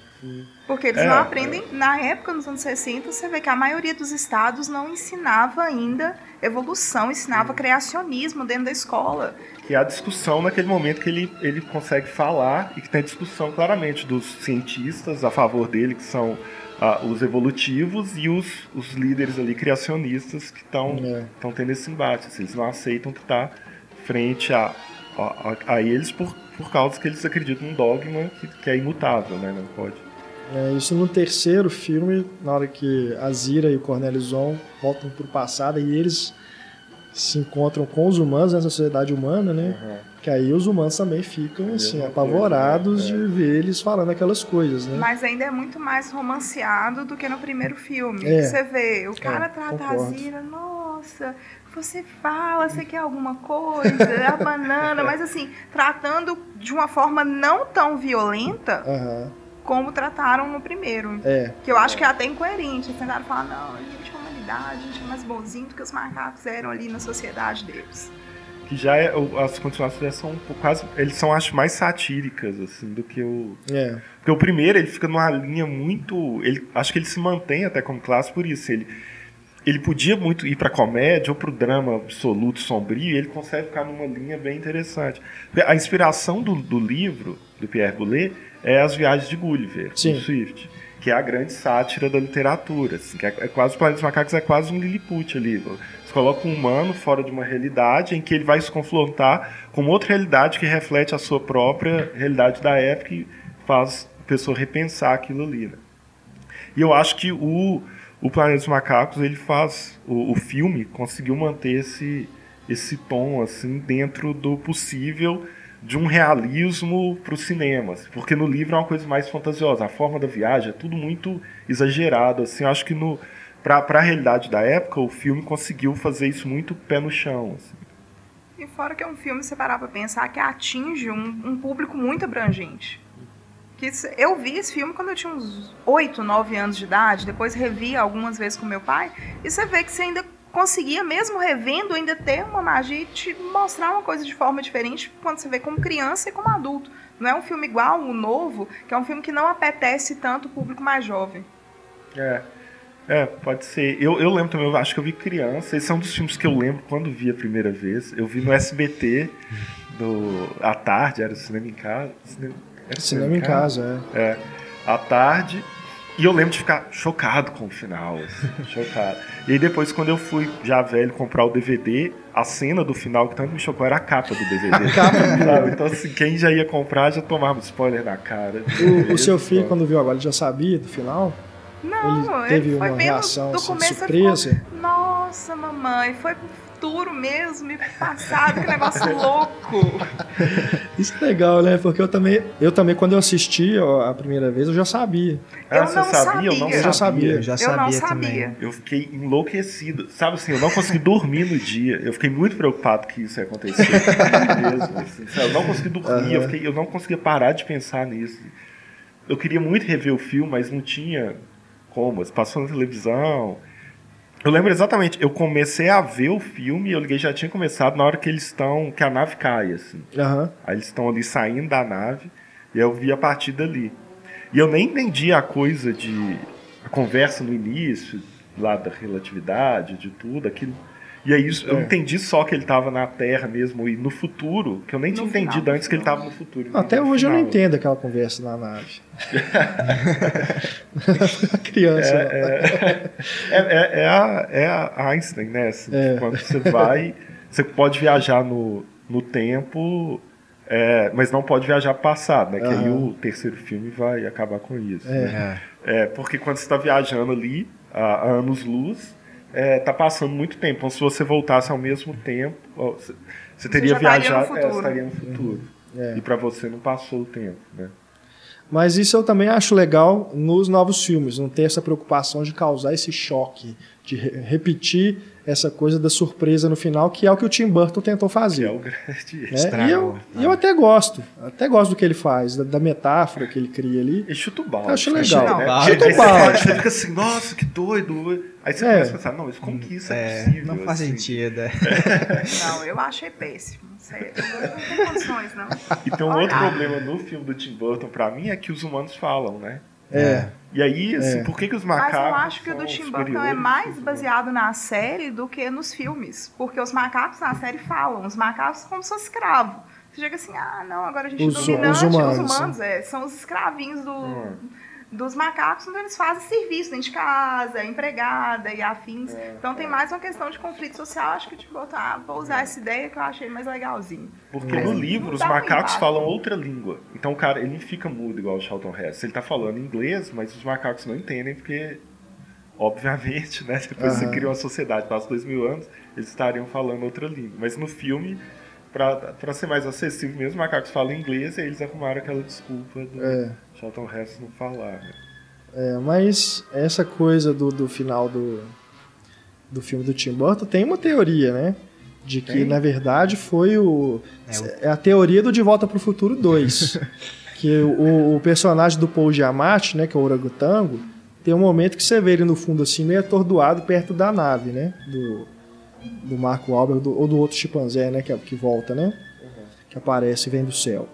Porque eles é, não aprendem. É. Na época, nos anos 60, você vê que a maioria dos estados não ensinava ainda evolução, ensinava criacionismo dentro da escola. Que é a discussão naquele momento que ele, ele consegue falar e que tem a discussão claramente dos cientistas a favor dele, que são uh, os evolutivos, e os, os líderes ali criacionistas que estão é. tendo esse embate. Assim, eles não aceitam que está frente a, a, a, eles por, por causa que eles acreditam num dogma que, que é imutável, né? Não pode. É, isso no terceiro filme, na hora que a Zira e o Cornelius Zon voltam para o passado e eles se encontram com os humanos nessa sociedade humana, né? Uhum. Que aí os humanos também ficam assim apavorados coisa, né? de ver eles falando aquelas coisas, né? Mas ainda é muito mais romanceado do que no primeiro filme. É. Você vê, o cara é, trata concordo. a Zira, nossa, você fala, você quer alguma coisa, a banana, mas assim, tratando de uma forma não tão violenta. Uhum como trataram no primeiro. É. Que eu acho que é até incoerente. Eles tentaram falar, não, a gente é humanidade, a gente é mais bonzinho do que os macacos eram ali na sociedade deles. Que já é, as continuações são quase. Eles são, acho, mais satíricas, assim, do que o. É. Porque o primeiro, ele fica numa linha muito. Ele, acho que ele se mantém até como classe por isso. Ele, ele podia muito ir para comédia ou para o drama absoluto, sombrio, e ele consegue ficar numa linha bem interessante. A inspiração do, do livro, do Pierre Boulet, é As Viagens de Gulliver, Sim. do Swift, que é a grande sátira da literatura. Assim, que é, é quase o Planeta dos Macacos é quase um Lilliput ali. Você coloca um humano fora de uma realidade em que ele vai se confrontar com outra realidade que reflete a sua própria realidade da época e faz a pessoa repensar aquilo ali. Né? E eu acho que o, o Planeta dos Macacos, ele faz. O, o filme conseguiu manter esse, esse tom assim dentro do possível de um realismo para os cinemas, porque no livro é uma coisa mais fantasiosa. A forma da viagem é tudo muito exagerado. Assim, eu acho que no para a realidade da época o filme conseguiu fazer isso muito pé no chão. Assim. E fora que é um filme, você parar para pensar que atinge um, um, público muito abrangente. Que eu vi esse filme quando eu tinha uns 8, 9 anos de idade, depois revi algumas vezes com meu pai, e você vê que você ainda conseguia, mesmo revendo, ainda ter uma magia e te mostrar uma coisa de forma diferente quando você vê como criança e como adulto. Não é um filme igual o novo, que é um filme que não apetece tanto o público mais jovem. É. É, pode ser. Eu, eu lembro também, eu acho que eu vi criança. Esse é um dos filmes que eu lembro quando vi a primeira vez. Eu vi no SBT do, à tarde, era o cinema em casa. Cinema, era cinema, cinema em casa, casa é. É. À tarde. E eu lembro de ficar chocado com o final, assim, chocado. E aí depois, quando eu fui, já velho, comprar o DVD, a cena do final que tanto me chocou era a capa do DVD. A capa? Então, assim, quem já ia comprar já tomava spoiler na cara. O, o seu filho, quando viu agora, ele já sabia do final? Não, ele teve ele uma reação assim, surpresa. Falou, Nossa, mamãe, foi futuro mesmo e passado, que negócio louco. Isso é legal, né? Porque eu também, eu também quando eu assisti ó, a primeira vez, eu já sabia. Ah, eu você sabia? sabia? Eu não eu já sabia. Eu já sabia, eu não sabia também. Eu fiquei enlouquecido. Sabe assim, eu não consegui dormir no dia. Eu fiquei muito preocupado que isso ia acontecer. mesmo, assim, eu não consegui dormir, uhum. eu, fiquei, eu não conseguia parar de pensar nisso. Eu queria muito rever o filme, mas não tinha como. Passou na televisão eu lembro exatamente, eu comecei a ver o filme, eu liguei, já tinha começado na hora que eles estão, que a nave cai, assim. Uhum. Aí eles estão ali saindo da nave, e eu vi a partir dali. E eu nem entendi a coisa de. a conversa no início, lá da relatividade, de tudo, aquilo. E aí eu é. entendi só que ele estava na Terra mesmo e no futuro, que eu nem no tinha final, entendido antes que ele estava no futuro. Até hoje final. eu não entendo aquela conversa na nave. criança. É, é, é, é, a, é a Einstein, né? Assim, quando você vai, você pode viajar no, no tempo, mas não pode viajar passado, né? Que aí o terceiro filme vai acabar com isso. Né? É. porque quando você está viajando ali, a anos-luz, é, tá passando muito tempo. Então, se você voltasse ao mesmo tempo, você teria você viajado, é, estaria no futuro. É. E para você não passou o tempo, né? Mas isso eu também acho legal nos novos filmes, não ter essa preocupação de causar esse choque, de re repetir essa coisa da surpresa no final, que é o que o Tim Burton tentou fazer. Que é o grande é, E eu, eu até gosto, até gosto do que ele faz, da, da metáfora que ele cria ali. E chuta o balde. Eu acho legal. Né? Chuta o balde. Você fica assim, nossa, que doido. Aí você é. começa a pensar, não, isso como que isso é, é possível? Não faz assim. sentido. É. Não, eu achei péssimo. Sério, não tem condições, não. E tem um Olha. outro problema no filme do Tim Burton, pra mim, é que os humanos falam, né? É. E aí, assim, é. por que, que os macacos. Mas eu acho que o do Tim Burton é mais baseado na série do que nos filmes. Porque os macacos na série falam, os macacos como se fosse escravo. Você chega assim, ah, não, agora a gente os, dominante, os humanos, os humanos é, são os escravinhos do. Hum dos macacos, então eles fazem serviço dentro de casa, empregada e afins. É, então tem é. mais uma questão de conflito social. Acho que tipo, botar, vou usar essa ideia que eu achei mais legalzinho. Porque Mas no livro os macacos falam outra língua. Então o cara, ele fica mudo igual o Charlton Heston. Ele tá falando inglês, mas os macacos não entendem porque obviamente, né? Depois uhum. você cria uma sociedade, passa dois mil anos, eles estariam falando outra língua. Mas no filme, para ser mais acessível mesmo, os macacos falam inglês e eles arrumaram aquela desculpa do, é. Charlton Heston não falar, né? É, mas essa coisa do, do final do, do filme do Tim Burton tem uma teoria, né? De que, tem? na verdade, foi o. É, o... é a teoria do De Volta para o Futuro 2. que o, o, personagem do Paul Giamatti, né? Que é o orangotango, tem um momento que você vê ele no fundo assim, meio atordoado perto da nave, né? Do, do Marco Wahlberg, ou do outro chimpanzé, né? Que, que volta, né? Uhum. Que aparece e vem do céu.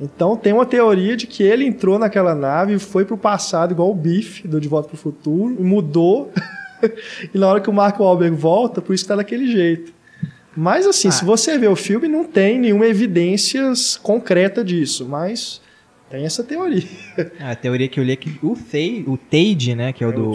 Então tem uma teoria de que ele entrou naquela nave e foi pro passado igual o Biff do De Volta pro Futuro e mudou. e na hora que o Mark Wahlberg volta, por isso que tá daquele jeito. Mas assim, ah. se você ver o filme, não tem nenhuma evidência concreta disso, mas tem essa teoria. Ah, a teoria que eu li é que o, Thay, o Tade, né, que é o é do,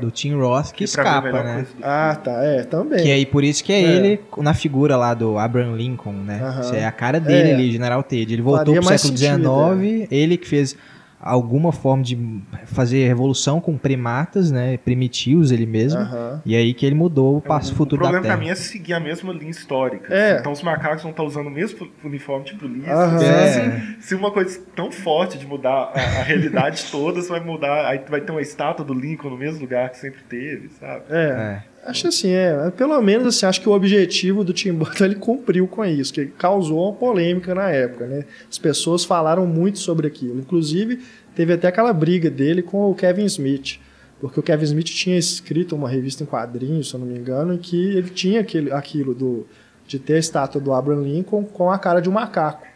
do Tim Roth, que, que escapa, né? Ah, tá, é, também. Que aí por isso que é, é, ele na figura lá do Abraham Lincoln, né? Uh -huh. é a cara dele é. ali, General Tade. Ele voltou Faria pro século XIX, é. ele que fez alguma forma de fazer revolução com primatas, né, primitivos ele mesmo. E aí que ele mudou o passo é, futuro da Terra. O problema pra mim é seguir a mesma linha histórica. É. Então os macacos vão estar usando o mesmo uniforme de polícia. É. Assim, se uma coisa tão forte de mudar a, a realidade toda, você vai mudar, aí vai ter uma estátua do Lincoln no mesmo lugar que sempre teve, sabe? É. é. Acho assim, é, pelo menos assim, acho que o objetivo do Tim Burton ele cumpriu com isso, que causou uma polêmica na época, né? As pessoas falaram muito sobre aquilo, inclusive teve até aquela briga dele com o Kevin Smith, porque o Kevin Smith tinha escrito uma revista em quadrinhos, se eu não me engano, em que ele tinha aquele, aquilo do de ter a estátua do Abraham Lincoln com a cara de um macaco.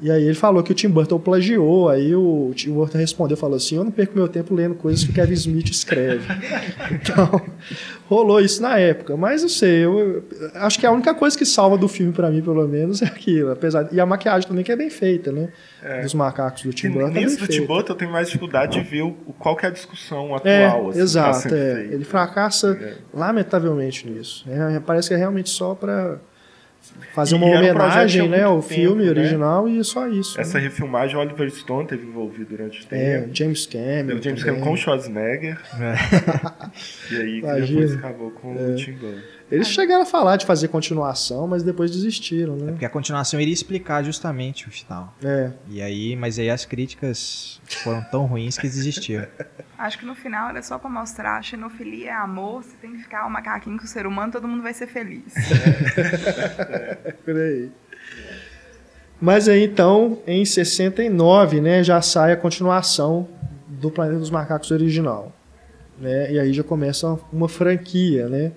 E aí ele falou que o Tim Burton plagiou, aí o Tim Burton respondeu, falou assim, eu não perco meu tempo lendo coisas que o Kevin Smith escreve. então, rolou isso na época. Mas eu sei, eu, acho que a única coisa que salva do filme para mim, pelo menos, é aquilo. Apesar, e a maquiagem também que é bem feita, né? É. Dos macacos do Tim Burton. Nisso é do Tim Burton eu tenho mais dificuldade de ver o, qual que é a discussão atual. É, assim, tá exato, é. Ele fracassa é. lamentavelmente nisso. É, parece que é realmente só para fazer uma homenagem né, ao tempo, filme né? original e só isso. Essa né? refilmagem o Oliver Stone teve envolvido durante o é, tempo. É, James Cameron. James Cameron com Schwarzenegger. É. e aí Imagina. depois acabou com é. o Tim Burton. Eles chegaram a falar de fazer continuação, mas depois desistiram, né? É porque a continuação iria explicar justamente o final. É. E aí, mas aí as críticas foram tão ruins que desistiram. Acho que no final era só para mostrar, xenofilia é amor, você tem que ficar um macaquinho com o ser humano, todo mundo vai ser feliz. É. Por aí. Mas aí então, em 69, né, já sai a continuação do Planeta dos Macacos original. Né? E aí já começa uma franquia, né?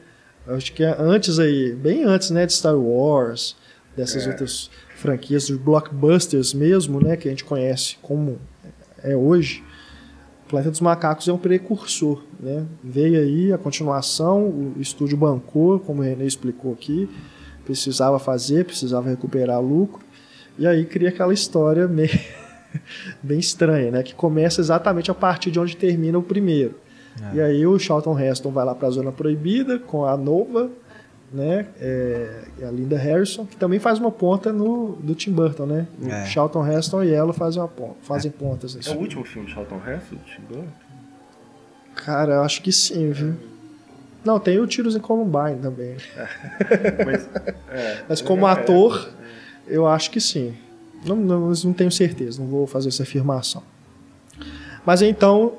Acho que é antes aí, bem antes, né, de Star Wars, dessas é. outras franquias, dos blockbusters mesmo, né, que a gente conhece como é hoje. O Planeta dos Macacos é um precursor, né? Veio aí a continuação, o estúdio bancou, como o René explicou aqui, precisava fazer, precisava recuperar lucro, e aí cria aquela história meio bem estranha, né, que começa exatamente a partir de onde termina o primeiro. É. E aí o Charlton Heston vai lá para a Zona Proibida com a Nova, né? É, a Linda Harrison, que também faz uma ponta no do Tim Burton, né? O é. Charlton Heston e ela fazem, uma ponta, fazem é. pontas. É o último filme de Charlton Heston, do Tim Burton? Cara, eu acho que sim, viu? Não, tem o Tiros em Columbine também. Mas, é, Mas como é, ator, eu acho que sim. Não, não, não tenho certeza, não vou fazer essa afirmação. Mas então,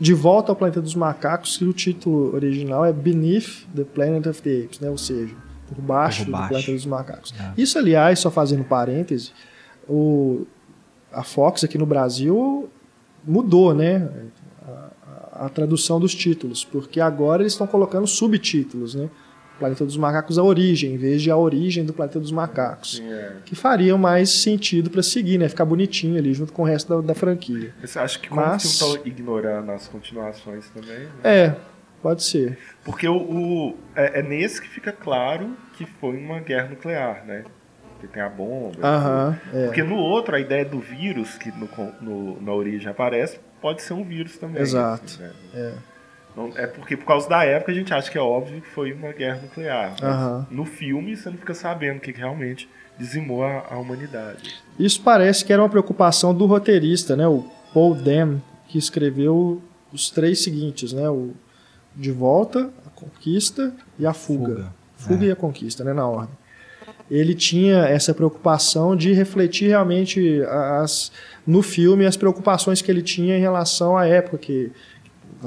de Volta ao Planeta dos Macacos, que o título original é Beneath the Planet of the Apes, né? ou seja, por baixo, por baixo. do Planeta dos Macacos. É. Isso, aliás, só fazendo parêntese, o, a Fox aqui no Brasil mudou né? A, a, a tradução dos títulos, porque agora eles estão colocando subtítulos. Né? Planeta dos Macacos a origem, em vez de a origem do Planeta dos Macacos. É. Que faria mais sentido para seguir, né? Ficar bonitinho ali junto com o resto da, da franquia. Você acha que como Mas- que não estão ignorando as continuações também? né? É, pode ser. Porque o, o- é, é nesse que fica claro que foi uma guerra nuclear, né? Que tem a bomba. Aham, é. Porque no outro, a ideia do vírus, que no, no- na origem aparece, pode ser um vírus também. Exato. assim, né? É. Não- é porque por causa da época a gente acha que é óbvio que foi uma guerra nuclear. Mas Aham. no filme você não fica sabendo o que que realmente dizimou a, a humanidade. Isso parece que era uma preocupação do roteirista, né? O Paul Dam, que escreveu os três seguintes, né? O De Volta, A Conquista e A Fuga. Fuga. Fuga e a Conquista, né? Na ordem. Ele tinha essa preocupação de refletir realmente as, no filme as preocupações que ele tinha em relação à época, que,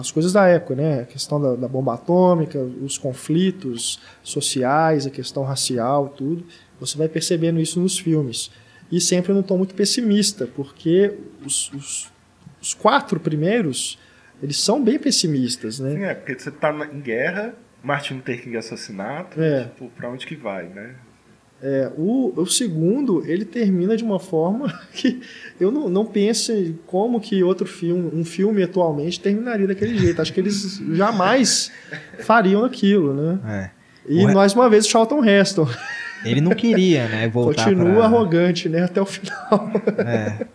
as coisas da época, né? A questão da, da bomba atômica, os conflitos sociais, a questão racial, tudo. Você vai percebendo isso nos filmes. E sempre num tom muito pessimista, porque os, os, os quatro primeiros, eles são bem pessimistas, né? Sim, é, porque você tá na- em guerra, Martin Luther King assassinato, É. tipo, pra onde que vai, né? É, o, o segundo, ele termina de uma forma que eu não, não penso em como que outro filme, um filme atualmente, terminaria daquele jeito. Acho que eles jamais fariam aquilo, né? É. E O re- mais uma vez o Charlton Heston Ele não queria, né, voltar continua pra... arrogante, né? Até o final. É.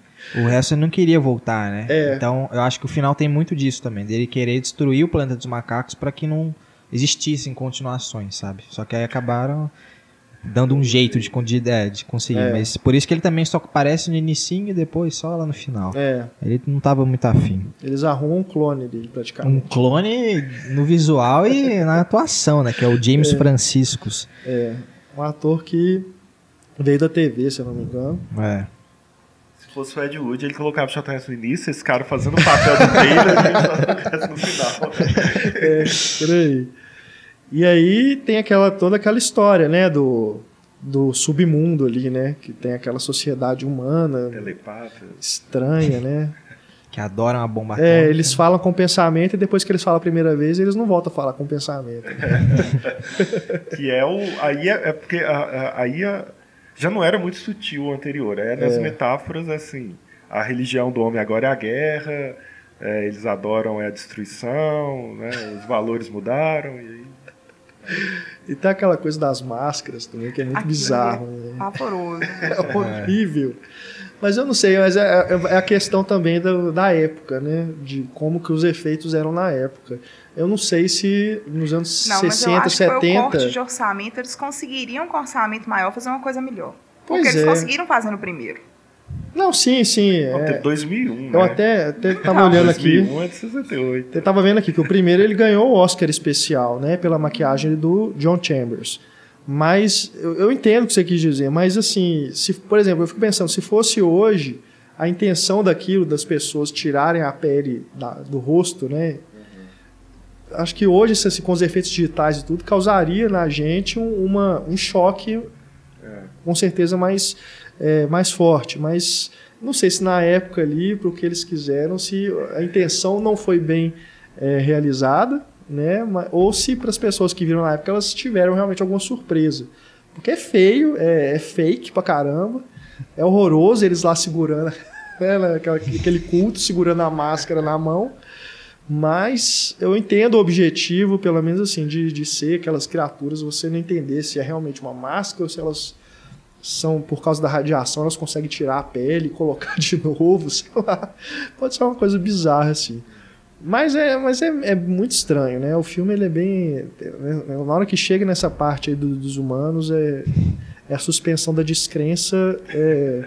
O resto não queria voltar, né? É. Então, eu acho que o final tem muito disso também, dele querer destruir o planeta dos macacos para que não existissem continuações, sabe? Só que aí acabaram dando um jeito de, é, de conseguir. É. Mas por isso que ele também só aparece no inicinho e depois só lá no final. É, Ele não tava muito afim. eles arrumam um clone dele, Um praticamente. clone no visual e na atuação, né? Que é o James Franciscus. É, um ator que veio da TV, se eu não me engano. É. Se fosse o Ed Wood, ele colocava o Charlton Heston no início, esse cara fazendo o papel do trailer e no final. É, por aí. E aí tem aquela toda aquela história, né, do, do submundo ali, né, que tem aquela sociedade humana Telepata. estranha, né? Que adoram a bomba É, atômica. eles falam com pensamento e depois que eles falam a primeira vez, eles não voltam a falar com pensamento. Que é o. Aí é, é porque a- a- aí a- já não era muito sutil o anterior. É nas É. metáforas assim. A religião do homem agora é a guerra, é, eles adoram é a destruição, né, os valores mudaram. E aí, E tem aquela coisa das máscaras também, que é muito Aquilo bizarro. ali Né? é Pavoroso. É horrível. Mas eu não sei, mas é, é- é a questão também da, da época, né? De como que os efeitos eram na época. Eu não sei se nos anos Não, mas eu 60, acho que foi o 70. corte de orçamento, eles conseguiriam com orçamento maior fazer uma coisa melhor. Pois Porque eles é. conseguiram fazer no primeiro. Não, sim, sim. Não, é. teve 2001, Eu né? até, até tava olhando aqui. 2001 é de 68. Eu tava vendo aqui que o primeiro ele ganhou o Oscar especial, né? Pela maquiagem do John Chambers. Mas eu, eu entendo o que você quis dizer, mas assim, se, por exemplo, eu fico pensando, se fosse hoje, a intenção daquilo, das pessoas tirarem a pele da- do rosto, né? Acho que hoje, se com os efeitos digitais e tudo, causaria na gente um, uma, um choque com certeza mais, é, mais forte. Mas não sei se na época ali, para o que eles quiseram, se a intenção não foi bem é, realizada, né? Ou se para as pessoas que viram na época elas tiveram realmente alguma surpresa. Porque é feio, é, é fake pra caramba, é horroroso eles lá segurando, né, aquela- aquele culto segurando a máscara na mão. Mas eu entendo o objetivo, pelo menos assim, de, de ser aquelas criaturas, você não entender se é realmente uma máscara ou se elas são, por causa da radiação, elas conseguem tirar a pele e colocar de novo, sei lá. Pode ser uma coisa bizarra, assim. Mas é, mas é, é muito estranho, né? O filme ele é bem. Na hora que chega nessa parte aí do- dos humanos, é, é a suspensão da descrença é,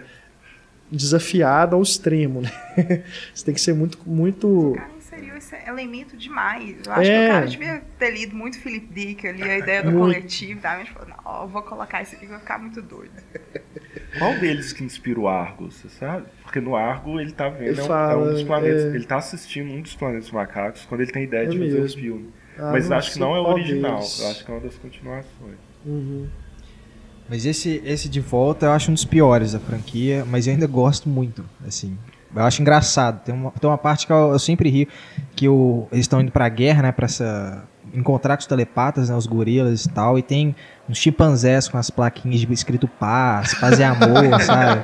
desafiada ao extremo, né? Você tem que ser muito. muito O cara inseriu esse elemento demais. Eu acho É. que o cara devia ter lido muito Philip Dick ali, a ideia do Muito. coletivo, tá? Mas falou, não, eu vou colocar isso aqui que vai ficar muito doido. Qual deles que inspira o Argo, você sabe? Porque no Argo ele tá vendo, Ele é um, fala, é um dos planetas. é. Ele tá assistindo um dos planetas macacos quando ele tem ideia É de fazer o mesmo. filme. Ah, Mas acho que não é o original. deles. Eu acho que é uma das continuações. Uhum. Mas esse, esse de volta eu acho um dos piores da franquia, mas eu ainda gosto muito, assim. Eu acho engraçado. Tem uma, tem uma parte que eu, eu sempre rio, que o, eles estão indo pra guerra, né, pra essa encontrar com os telepatas, né, os gorilas e tal, e tem uns chimpanzés com as plaquinhas de escrito paz, paz e amor, sabe?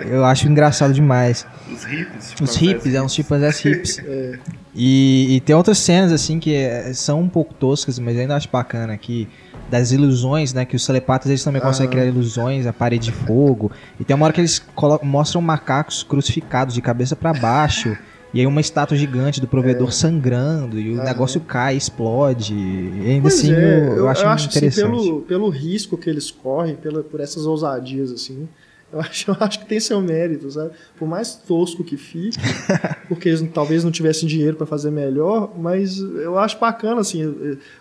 Eu acho engraçado demais. Os hippies. Os hippies, é uns chimpanzés hippies. é. e, e, tem outras cenas, assim, que é, são um pouco toscas, mas eu ainda acho bacana aqui. Das ilusões, né? Que os telepatas eles também ah. conseguem criar ilusões, a parede de fogo. E tem uma hora que eles mostram macacos crucificados de cabeça para baixo. E aí uma estátua gigante do provedor é. sangrando e o negócio cai, explode. E ainda assim, é, eu, eu, acho, eu acho interessante. Assim, pelo, pelo risco que eles correm, pela, por essas ousadias, assim, eu acho, eu acho que tem seu mérito, sabe? Por mais tosco que fique, porque eles talvez não tivessem dinheiro para fazer melhor, mas eu acho bacana, assim,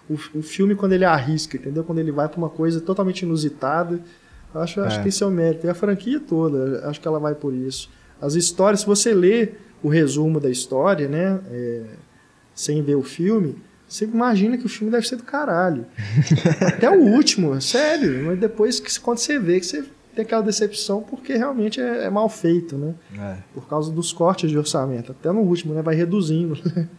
o, o filme quando ele arrisca, entendeu? Quando ele vai para uma coisa totalmente inusitada, eu acho, eu acho é. que tem seu mérito. E a franquia toda, acho que ela vai por isso. As histórias, se você lê o resumo da história, né? É, sem ver o filme, você imagina que o filme deve ser do caralho. Até o último, sério. Mas depois que quando você vê que você tem aquela decepção porque realmente é, é mal feito, né? É. Por causa dos cortes de orçamento. Até no último, né? Vai reduzindo. Né?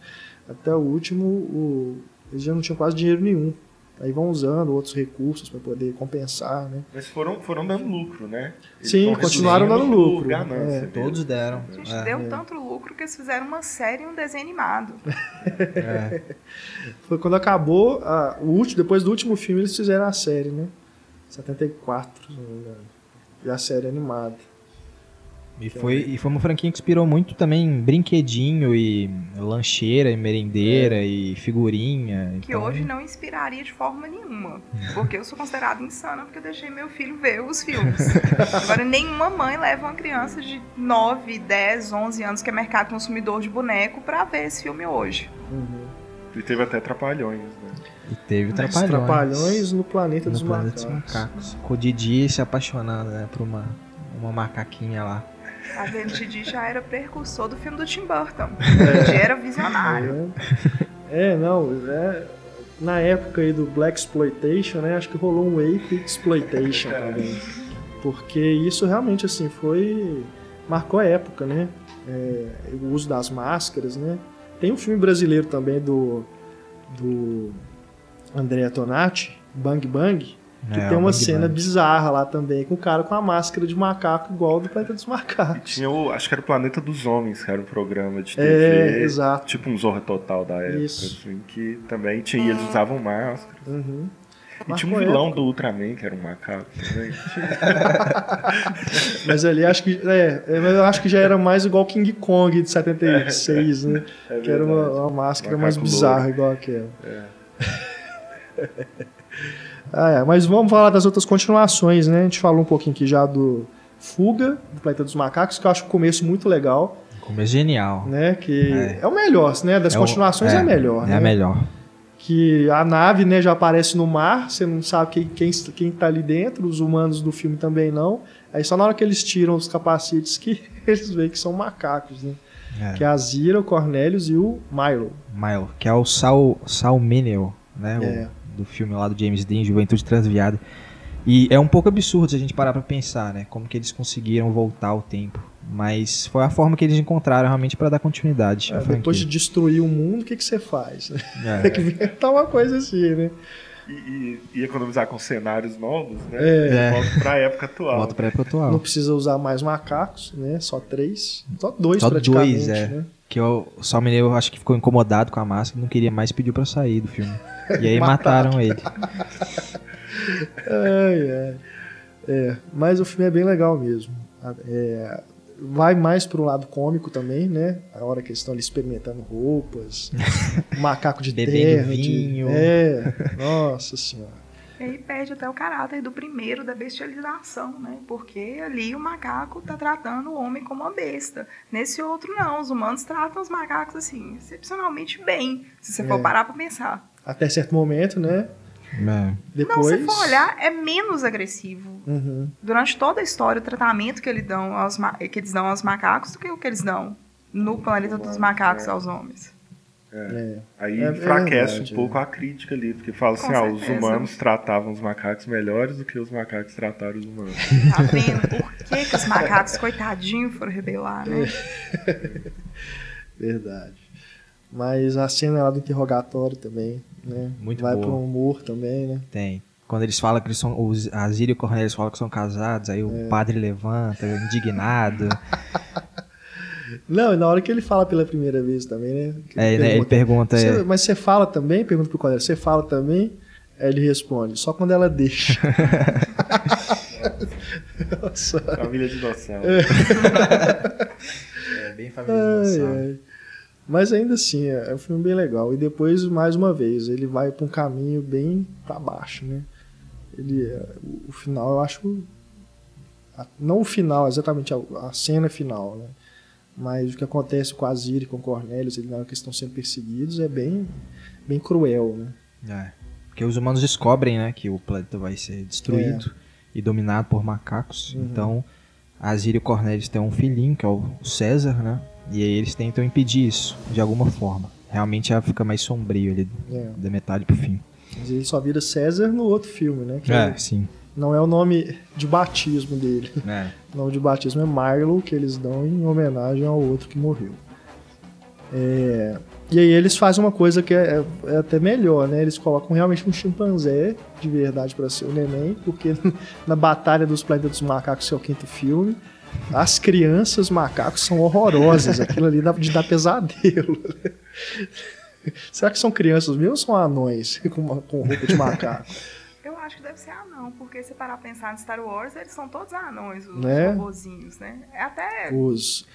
Até o último, o, eles já não tinham quase dinheiro nenhum. Aí vão usando outros recursos para poder compensar, né? Mas foram, foram dando lucro, né? Eles Sim, continuaram dando lucro. Ganância, é. Todos deram. A gente é. deu é. tanto lucro que eles fizeram uma série e um desenho animado. é. Foi quando acabou a, o último, depois do último filme eles fizeram a série, né? 74, se não me engano. E a série animada. E foi, e foi uma franquia que inspirou muito também brinquedinho e lancheira e merendeira é. e figurinha. Que então... hoje não inspiraria de forma nenhuma. Porque eu sou considerada insana porque eu deixei meu filho ver os filmes. Agora, nenhuma mãe leva uma criança de 9, 10, 11 anos que é mercado consumidor de boneco para ver esse filme hoje. Uhum. E teve até Trapalhões, né? E teve Trapalhões. Trapalhões no Planeta, no dos, planeta macacos. dos Macacos. Com o Didi se apaixonando né, por uma, uma macaquinha lá. A Didi já era precursor do filme do Tim Burton. É. Já era visionário. É, é não, é, na época aí do Black Exploitation, né, acho que rolou um Ape Exploitation também. Porque isso realmente, assim, foi... marcou a época, né? É, o uso das máscaras, né? Tem um filme brasileiro também do, do Andrea Tonati, Bang Bang, que é, tem uma cena bizarra lá também, com o cara com a máscara de macaco igual do Planeta dos Macacos. Tinha o, acho que era o Planeta dos Homens, que era um programa de TV. É, exato. Tipo um Zorra Total da época, assim, que também tinha, eles usavam máscaras. Uhum. E tinha um vilão época. do Ultraman, que era um macaco também. mas ali acho que. É, é eu acho que já era mais igual King Kong de 76, é, né? É que era uma, uma máscara macaco mais bizarra, louco. igual aquela. É. Ah, é, mas vamos falar das outras continuações, né? A gente falou um pouquinho aqui já do Fuga, do Planeta dos Macacos, que eu acho o começo muito legal. O começo genial. Né? Que é, é o melhor, né? Das é continuações o, é, é, a melhor. É né? a melhor. Que a nave né, já aparece no mar, você não sabe quem, quem, quem tá ali dentro, os humanos do filme também não. Aí só na hora que eles tiram os capacetes que eles veem que são macacos, né? É. Que é a Zira, o Cornelius e o Milo. Milo, que é o Sal, Sal Menel, né? É. O do filme lá do James Dean, Juventude Transviada. E é um pouco absurdo se a gente parar pra pensar, né? Como que eles conseguiram voltar ao tempo. Mas foi a forma que eles encontraram realmente para dar continuidade. É, depois de destruir o mundo, o que, que você faz? É. Tem que inventar uma coisa assim, né? E, e, e, economizar com cenários novos, né? É. Volta pra época atual. Volta pra época atual. Não precisa usar mais macacos, né? Só três. Só dois Só praticamente, dois, é. Né? Que eu, só me eu acho que ficou incomodado com a máscara, não queria mais pediu para sair do filme. E aí mataram ele. ai, ai. É, mas o filme é bem legal mesmo. É, vai mais para o lado cômico também, né? A hora que eles estão ali experimentando roupas, macaco de terra, vinho. De, é, nossa senhora. E aí perde até o caráter do primeiro da bestialização, né? Porque ali o macaco tá tratando o homem como uma besta. Nesse outro não, os humanos tratam os macacos assim, excepcionalmente bem, se você é. for parar para pensar. Até certo momento, né? É. Depois... Não, se for olhar, é menos agressivo. Uhum. Durante toda a história, o tratamento que, ele dão aos que eles dão aos macacos do que o que eles dão no planeta dos macacos aos homens. É. É. Aí é, enfraquece verdade, um pouco a crítica ali, porque fala assim, ah, os humanos tratavam os macacos melhores do que os macacos trataram os humanos. Tá vendo? Por que, que os macacos, coitadinhos, foram rebelar, né? Verdade. Mas a cena lá do interrogatório também, né? Muito Vai boa. pro humor também, né? Tem. Quando eles falam que eles são. Os, a Zília e o Cornelius falam que são casados, aí É. o padre levanta, indignado. Não, e na hora que ele fala pela primeira vez também, né? Que É, né, ele pergunta. "Você- é, mas você fala também? Pergunta pro colega, você fala também? Aí ele responde, só quando ela deixa. Nossa. Família de noção. é bem Ai, familiar. ai. Mas ainda assim, é é um filme bem legal. E depois, mais uma vez, ele vai pra um caminho bem pra baixo, né? Ele, é, o- final, eu acho. Não o final, exatamente a, a cena final, né? Mas o que acontece com a Zira e com o Cornelius, ele, na hora que eles estão sendo perseguidos, é bem, bem cruel, né? É. Porque os humanos descobrem, né, que o planeta vai ser destruído e dominado por macacos. Uhum. Então, a Zília e o Cornelius têm um filhinho, que é o César, né? E aí eles tentam impedir isso, de alguma forma. Realmente já fica mais sombrio ali, É. da metade pro fim. Mas ele só vira César no outro filme, né? Que É, sim. não é o nome de batismo dele. É. O nome de batismo é Marlow, que eles dão em homenagem ao outro que morreu. É, E aí eles fazem uma coisa que é, é até melhor, né? Eles colocam realmente um chimpanzé de verdade para ser o neném, porque na Batalha dos Planetas dos Macacos, que é o quinto filme, as crianças macacos são horrorosas. Aquilo ali dá de dar pesadelo. Será que são crianças mesmo ou são anões com, uma- com roupa de macaco? Eu acho que deve ser anão, porque se parar pra pensar no Star Wars, eles são todos anões, os Né? robozinhos, né? É até. Os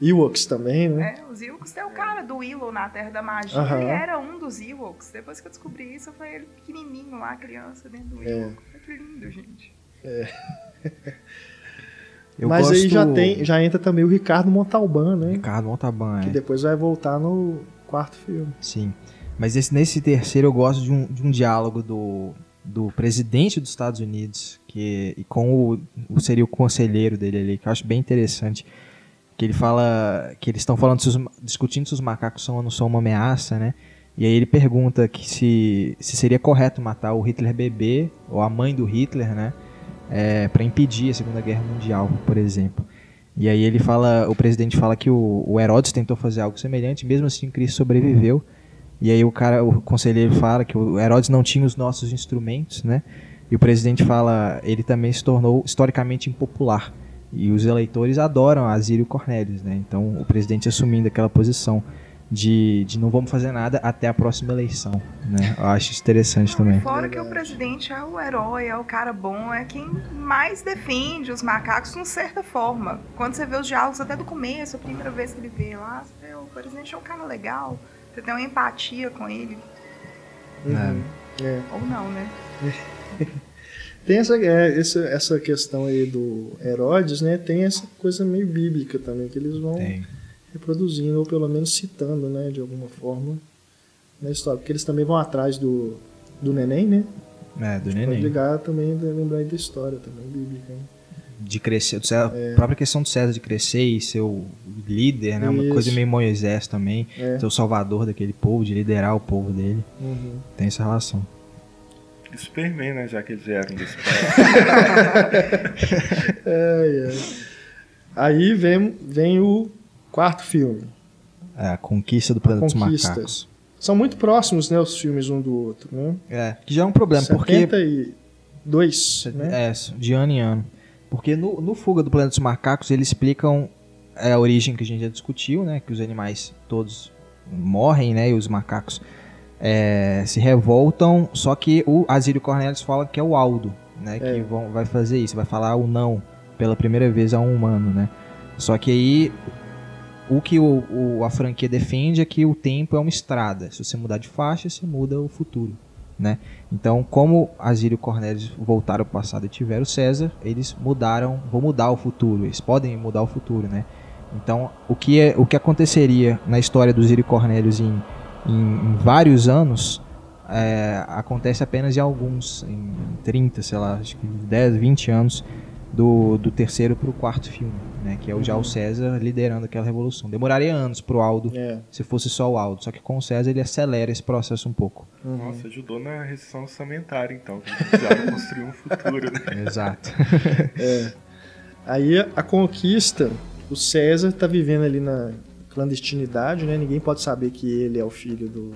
Ewoks também, né? É, os Ewoks tem o cara do Willow na Terra da Magia, Aham. ele era um dos Ewoks. Depois que eu descobri isso, eu falei ele pequenininho lá, criança, dentro do É. Ewok. Que lindo, gente. Eu Mas aí gosto- já tem, já entra também o Ricardo Montalban, né? Ricardo Montalban, é. Que depois vai voltar no quarto filme. Sim. Mas esse- nesse terceiro eu gosto de um, de um diálogo do, do presidente dos Estados Unidos que, e com o, o seria o conselheiro dele ali, que eu acho bem interessante. Que ele fala que eles estão falando se os discutindo se os macacos são ou não são uma ameaça, né? E aí ele pergunta que se, se seria correto matar o Hitler bebê ou a mãe do Hitler, né? É, para impedir a Segunda Guerra Mundial, por exemplo. E aí ele fala, o presidente fala que o, o Herodes tentou fazer algo semelhante, mesmo assim Cristo sobreviveu. E aí o cara, o conselheiro fala que o Herodes não tinha os nossos instrumentos, né? E o presidente fala, ele também se tornou historicamente impopular. E os eleitores adoram Asírio Cornelius, né? Então o presidente assumindo aquela posição de, de não vamos fazer nada até a próxima eleição, né? Eu acho isso interessante também. Fora que o presidente é o herói, é o cara bom, é quem mais defende os macacos de uma certa forma. Quando você vê os diálogos até do começo, a primeira vez que ele vê lá, você vê, o presidente é um cara legal, você tem uma empatia com ele. É. Ou não, né? Tem essa, é, essa, essa questão aí do Herodes, né? Tem essa coisa meio bíblica também, que eles vão Tem. Reproduzindo, ou pelo menos citando, né? De alguma forma, na história. Porque eles também vão atrás do, do neném, né? É, do Pode neném. ligar também, lembrar da história também, bíblica. Né? de crescer, do César- a própria questão do César de crescer e ser o líder, né? Uma Isso. coisa meio Moisés também, É. ser o salvador daquele povo, de liderar o povo dele. Uhum. Tem essa relação. Superman, né? Já que eles vieram espaço. Ai, ai. Aí vem, vem o quarto filme. É, a conquista do planeta dos macacos. São muito próximos, né, os filmes um do outro, né? É, que já é um problema, porque 72, né? É, de ano em ano. Porque no, no Fuga do Planeta dos Macacos, eles explicam é, a origem que a gente já discutiu, né? Que os animais todos morrem, né? E os macacos é, se revoltam. Só que o Asírio Cornelius fala que é o Aldo, né? Que É. vão, vai fazer isso, vai falar o não pela primeira vez a um humano, né? Só que aí o que o, o- a franquia defende é que o tempo é uma estrada. Se você mudar de faixa, você muda o futuro, né? Então, como Asírio e Cornelius voltaram ao passado e tiveram César, eles mudaram, vão mudar o futuro. Eles podem mudar o futuro, né? Então, o que, é, o que aconteceria na história do Zírio e Cornelius em, em, em vários anos é, acontece apenas em alguns, em 30, sei lá, acho que 10, 20 anos do, do terceiro para o quarto filme, né? Que é o já o César liderando aquela revolução. Demoraria anos pro Aldo É. se fosse só o Aldo, só que com o César ele acelera esse processo um pouco. Nossa, ajudou na restrição orçamentária, então. Precisaram construir um futuro, né? Exato. Aí a conquista, o César tá vivendo ali na clandestinidade, né? Ninguém pode saber que ele é o filho do,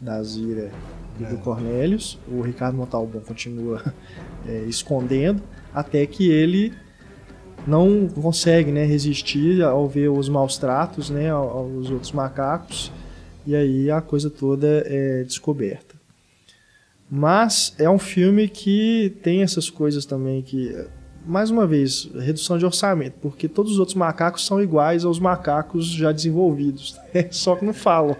da Zira e é. do Cornelius. O Ricardo Montalbán continua é, escondendo até que ele não consegue né, resistir ao ver os maus tratos né, aos outros macacos e aí a coisa toda é descoberta. Mas é um filme que tem essas coisas também que mais uma vez, redução de orçamento, porque todos os outros macacos são iguais aos macacos já desenvolvidos, né? só que não falam.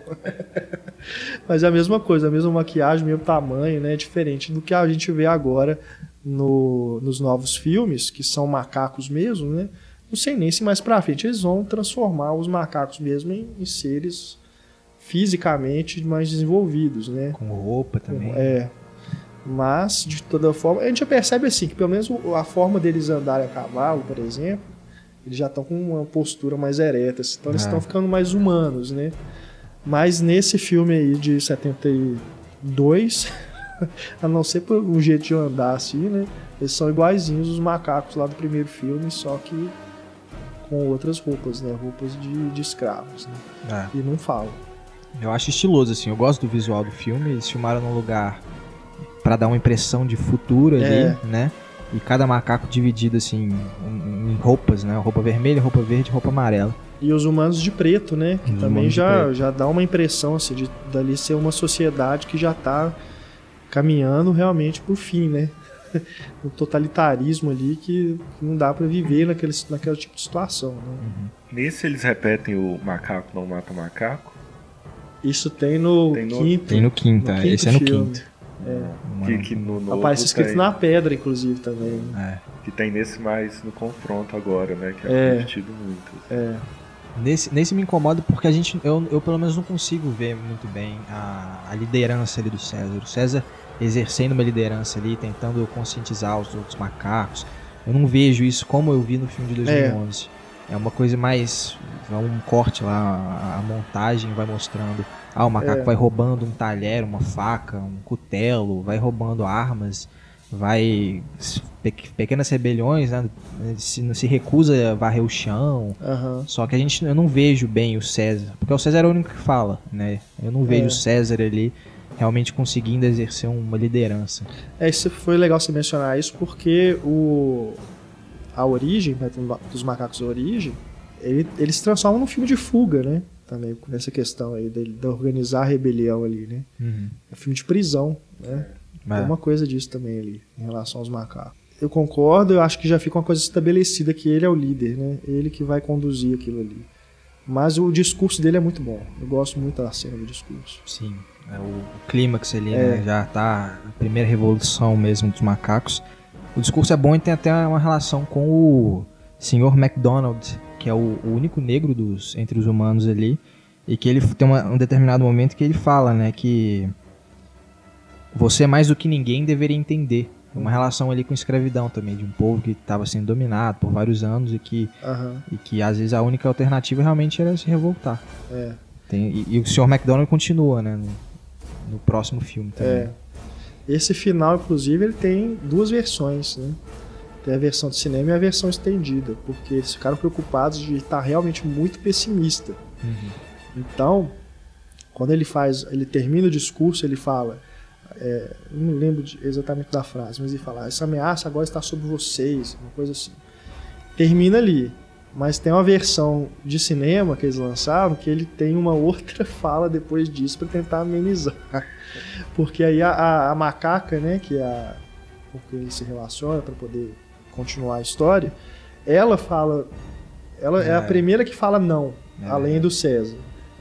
Mas é a mesma coisa, a mesma maquiagem, o mesmo tamanho, né? diferente do que a gente vê agora no, nos novos filmes, que são macacos mesmo, né? Não sei nem se mais pra frente eles vão transformar os macacos mesmo em, em seres fisicamente mais desenvolvidos, né? Com roupa também. É, mas, de toda forma, a gente já percebe assim, que pelo menos a forma deles andarem a cavalo, por exemplo, eles já estão com uma postura mais ereta, assim, então eles estão ficando mais humanos, né? Mas nesse filme aí de 72, a não ser por um jeito de andar assim, né? Eles são iguaizinhos os macacos lá do primeiro filme, só que com outras roupas, né? Roupas de, de escravos, né? É. E não falam. Eu acho estiloso, assim. Eu gosto do visual do filme. Eles filmaram num lugar para dar uma impressão de futuro ali, é. né? E cada macaco dividido assim em roupas, né? Roupa vermelha, roupa verde, roupa amarela. E os humanos de preto, né? Que os também já, já dá uma impressão assim, de dali ser uma sociedade que já está caminhando realmente pro fim, né? o totalitarismo ali que não dá para viver naquele, naquele tipo de situação. Né? Uhum. Nesse eles repetem o macaco não mata macaco? Isso tem no, tem no quinto. Tem no quinto, no é. quinto esse é no quinto. É. Que, que no novo Aparece escrito tem... na pedra, inclusive, também. É. Que tem nesse mais no confronto agora, né? Que é, é. muito. É. Nesse, nesse me incomoda porque a gente, eu, eu pelo menos não consigo ver muito bem a, a liderança ali do César. O César exercendo uma liderança ali, tentando conscientizar os outros macacos. Eu não vejo isso como eu vi no filme de 2011. É, é uma coisa mais. Um corte lá, a, a montagem vai mostrando ah, o macaco é. vai roubando um talher, uma faca, um cutelo, vai roubando armas, vai. pequenas rebeliões, né? Se, se recusa a varrer o chão. Uhum. Só que a gente eu não vejo bem o César. Porque o César é o único que fala, né? Eu não vejo é. o César ali realmente conseguindo exercer uma liderança. É, isso foi legal você mencionar isso, porque o, a origem, né, dos macacos origem, ele, eles se transformam num filme de fuga, né? também nessa questão aí de, de organizar a rebelião ali, né? Uhum. É filme de prisão, né? É. uma coisa disso também ali, em relação aos macacos. Eu concordo, eu acho que já fica uma coisa estabelecida que ele é o líder, né? Ele que vai conduzir aquilo ali. Mas o discurso dele é muito bom. Eu gosto muito da cena do discurso. Sim, é o, o clímax ali, é. né? Já tá a primeira revolução mesmo dos macacos. O discurso é bom e tem até uma relação com o Sr. MacDonald, que é o, o, único negro dos entre os humanos ali, e que ele tem uma, um determinado momento que ele fala, né, que você é mais do que ninguém deveria entender. Uma relação ali com escravidão também, de um povo que estava sendo dominado por vários anos e que, uhum. e que às vezes a única alternativa realmente era se revoltar. É. Tem, e, e, o Sr. McDonald continua, né, no, no próximo filme também. É. Esse final, inclusive, ele tem duas versões, né? Tem a versão de cinema e a versão estendida, porque eles ficaram preocupados de estar realmente muito pessimista. Uhum. Então, quando ele faz, ele termina o discurso, ele fala, é, não lembro exatamente da frase, mas ele fala: essa ameaça agora está sobre vocês, uma coisa assim. Termina ali, mas tem uma versão de cinema que eles lançaram que ele tem uma outra fala depois disso para tentar amenizar, porque aí a, a, a, macaca, né, que é a porque ele se relaciona para poder continuar a história, ela fala. Ela é, é a primeira que fala não, é. além do César.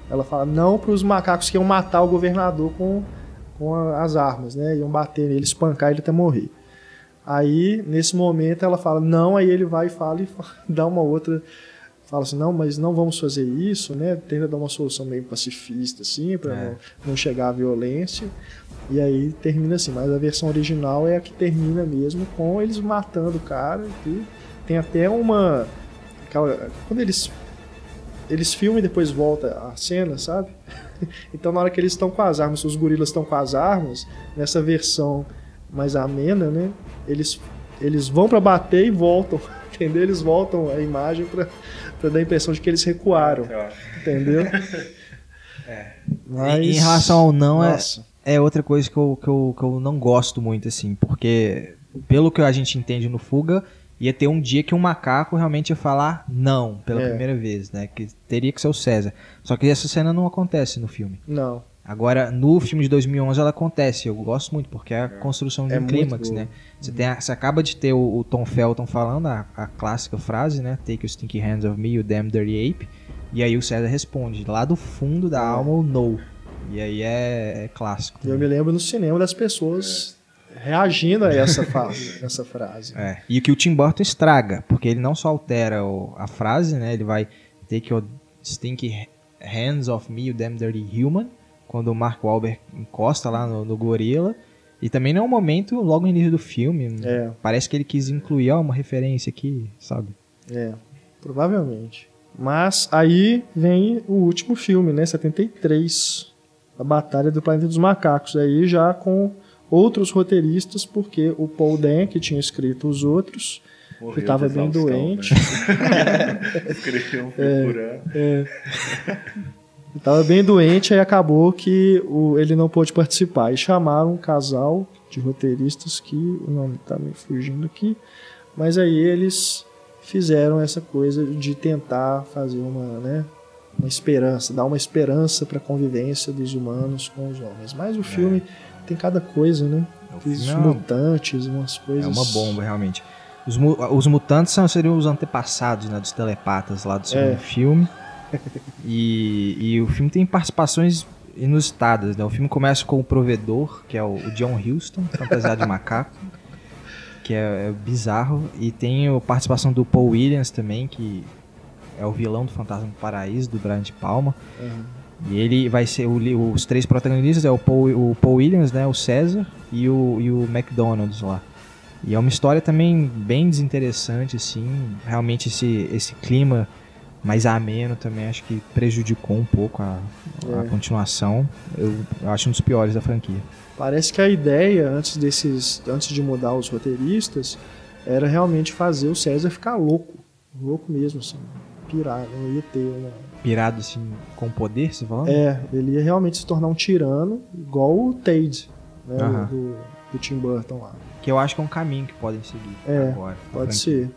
Ela fala não para os macacos que iam matar o governador com, com as armas, né? Iam bater nele, espancar ele até morrer. Aí, nesse momento, ela fala não, aí ele vai e fala e dá uma outra. Fala assim, não, mas não vamos fazer isso, né? Tenta dar uma solução meio pacifista, assim, para é. não, não chegar à violência. E aí termina assim, mas a versão original é a que termina mesmo com eles matando o cara. E tem até uma. Quando eles. Eles filmam e depois volta a cena, sabe? Então na hora que eles estão com as armas, os gorilas estão com as armas, nessa versão mais amena, né? Eles, eles vão para bater e voltam. entendeu? Eles voltam a imagem para dar a impressão de que eles recuaram, entendeu? É. Mas, em relação ao não, é, é outra coisa que eu, que, eu, que eu não gosto muito, assim, porque pelo que a gente entende no Fuga, ia ter um dia que um macaco realmente ia falar não pela é. primeira vez, né? Que teria que ser o César. Só que essa cena não acontece no filme. Não. Agora, no filme de 2011 ela acontece. Eu gosto muito, porque é a construção de é um clímax, né? Você, tem a, você acaba de ter o, o Tom Felton falando a, a, clássica frase, né? Take your stinky hands of me, you damn dirty ape. E aí o César responde, lá do fundo da é. alma, o no. E aí é, é clássico. Eu me lembro no cinema das pessoas é. Reagindo a essa, frase, essa frase. É. E o que o Tim Burton estraga, porque ele não só altera o, a frase, né? Ele vai take your stinky hands of me, you damn dirty human quando o Mark Wahlberg encosta lá no, no gorila. E também não é um momento logo no início do filme. É. Parece que ele quis incluir ó, uma referência aqui, sabe? É, provavelmente. Mas aí vem o último filme, né? 73. A Batalha do Planeta dos Macacos. Aí já com outros roteiristas, porque o Paul Dan, que tinha escrito os outros, Morreu estava bem doente. Né? Escreveu um é, é. Estava bem doente, aí acabou que o, ele não pôde participar. E chamaram um casal de roteiristas que o nome está me fugindo aqui, mas aí eles fizeram essa coisa de tentar fazer uma, né, uma esperança, dar uma esperança para a convivência dos humanos com os homens. Mas o filme é. Tem cada coisa, né? Os é mutantes, umas coisas. É uma bomba, realmente. Os, os mutantes são, seriam os antepassados né, dos telepatas lá do segundo é. filme e, e o filme tem participações inusitadas, né? O filme começa com o provedor, que é o, o John Huston, fantasiado de macaco, que é, é, bizarro. E tem a participação do Paul Williams também, que é o vilão do Fantasma do Paraíso, do Brian de Palma. Uhum. E ele vai ser o, os três protagonistas é o Paul, o Paul Williams, né, o César e o, e o McDonald's lá. E é uma história também bem desinteressante, assim, realmente esse, esse clima mais ameno também acho que prejudicou um pouco a, é. a continuação. Eu, eu, acho um dos piores da franquia. Parece que a ideia antes desses, antes de mudar os roteiristas, era realmente fazer o César ficar louco, louco mesmo assim, pirado, não ia ter uma... pirado assim com poder, você falando? É, ele ia realmente se tornar um tirano, igual o Tade, né, do, do Tim Burton lá. Que eu acho que é um caminho que podem seguir é, agora. Pode ser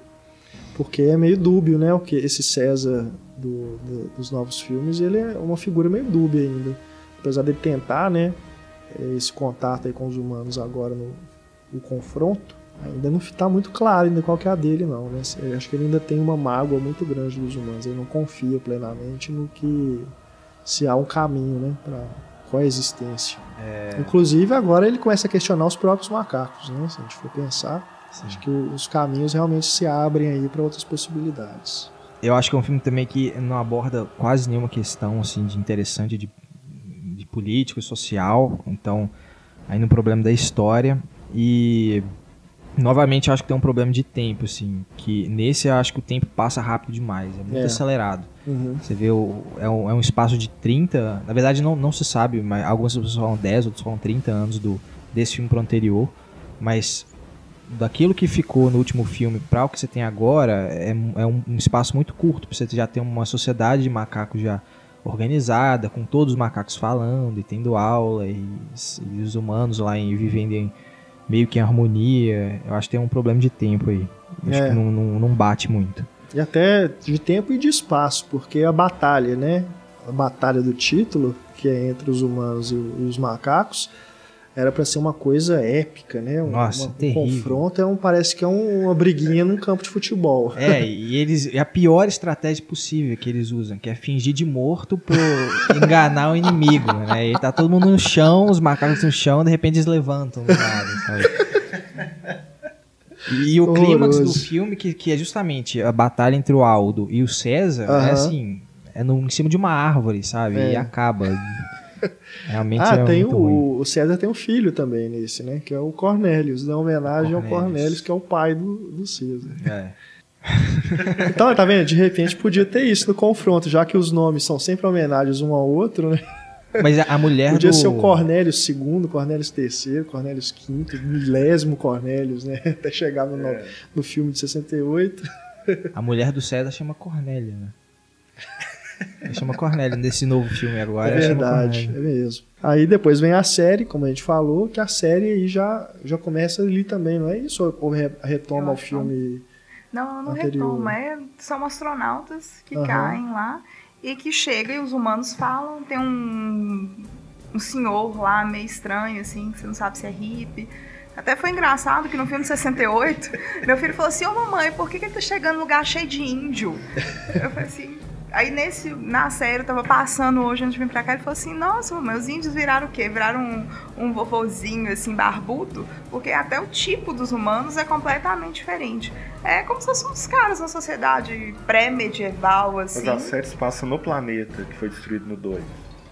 porque é meio dúbio, né? O que esse César do, do, dos novos filmes, ele é uma figura meio dúbia ainda, apesar de tentar, né? Esse contato aí com os humanos agora no, o confronto, ainda não está muito claro ainda qual que é a dele não, né? Eu acho que ele ainda tem uma mágoa muito grande dos humanos, ele não confia plenamente no que se há um caminho, né? Para coexistência. É... Inclusive agora ele começa a questionar os próprios macacos, né? Se a gente for pensar Sim. Acho que os caminhos realmente se abrem aí para outras possibilidades. Eu acho que é um filme também que não aborda quase nenhuma questão assim de interessante de, de político e social, então aí no problema da história e novamente acho que tem um problema de tempo assim, que nesse eu acho que o tempo passa rápido demais, é muito é. acelerado. Uhum. Você vê o, é, um, é um espaço de 30, na verdade não, não se sabe, mas algumas pessoas falam 10, outros falam 30 anos do desse filme pro anterior, mas daquilo que ficou no último filme para o que você tem agora é, é um, um, espaço muito curto você já ter uma sociedade de macacos já organizada com todos os macacos falando e tendo aula e, e os humanos lá em, vivendo em, meio que em harmonia. Eu acho que tem um problema de tempo aí. Acho é. que não, não, não bate muito. E até de tempo e de espaço porque a batalha né? A batalha do título que é entre os humanos e os macacos era para ser uma coisa épica, né? Um, Nossa, uma, um confronto é um, parece que é um, uma briguinha num campo de futebol. É, e eles é a pior estratégia possível que eles usam, que é fingir de morto para enganar o inimigo, né? E tá todo mundo no chão, os macacos no chão, de repente eles levantam do nada, sabe? E o clímax do filme, que, que é justamente a batalha entre o Aldo e o César, é assim, é no, em cima de uma árvore, sabe? É. E acaba. Realmente ah, é tem o, ruim. o César tem um filho também nesse, né? Que é o Cornélios, dá homenagem Cornélios. ao Cornélios, que é o pai do, do César. É. então, tá vendo? De repente podia ter isso no confronto, já que os nomes são sempre homenagens um ao outro, né? Mas a mulher Podia do... ser o Cornélios II, Cornélios III, Cornélios V, milésimo Cornélios, né? Até chegar no, é. no filme de 68. A mulher do César chama Cornélia, né? Chama Cornélia nesse novo filme agora. É verdade, é mesmo. Aí depois vem a série, como a gente falou, que a série aí já, já começa ali também, não é isso? Ou retoma o filme. Não, não anterior. retoma. É, são astronautas que uhum. caem lá e que chegam e os humanos falam. Tem um, um senhor lá meio estranho, assim, que você não sabe se é hippie. Até foi engraçado que no filme de 68, meu filho falou assim: Ô mamãe, por que, que ele tá chegando num lugar cheio de índio? Eu falei assim: Aí nesse, na série, eu tava passando hoje antes de vir pra cá, ele falou assim, nossa, meus índios viraram o quê? Viraram um, um vovozinho, assim, barbudo? Porque até o tipo dos humanos é completamente diferente. É como se fossem uns caras na sociedade pré-medieval, assim. Mas a série se passa no planeta, que foi destruído no 2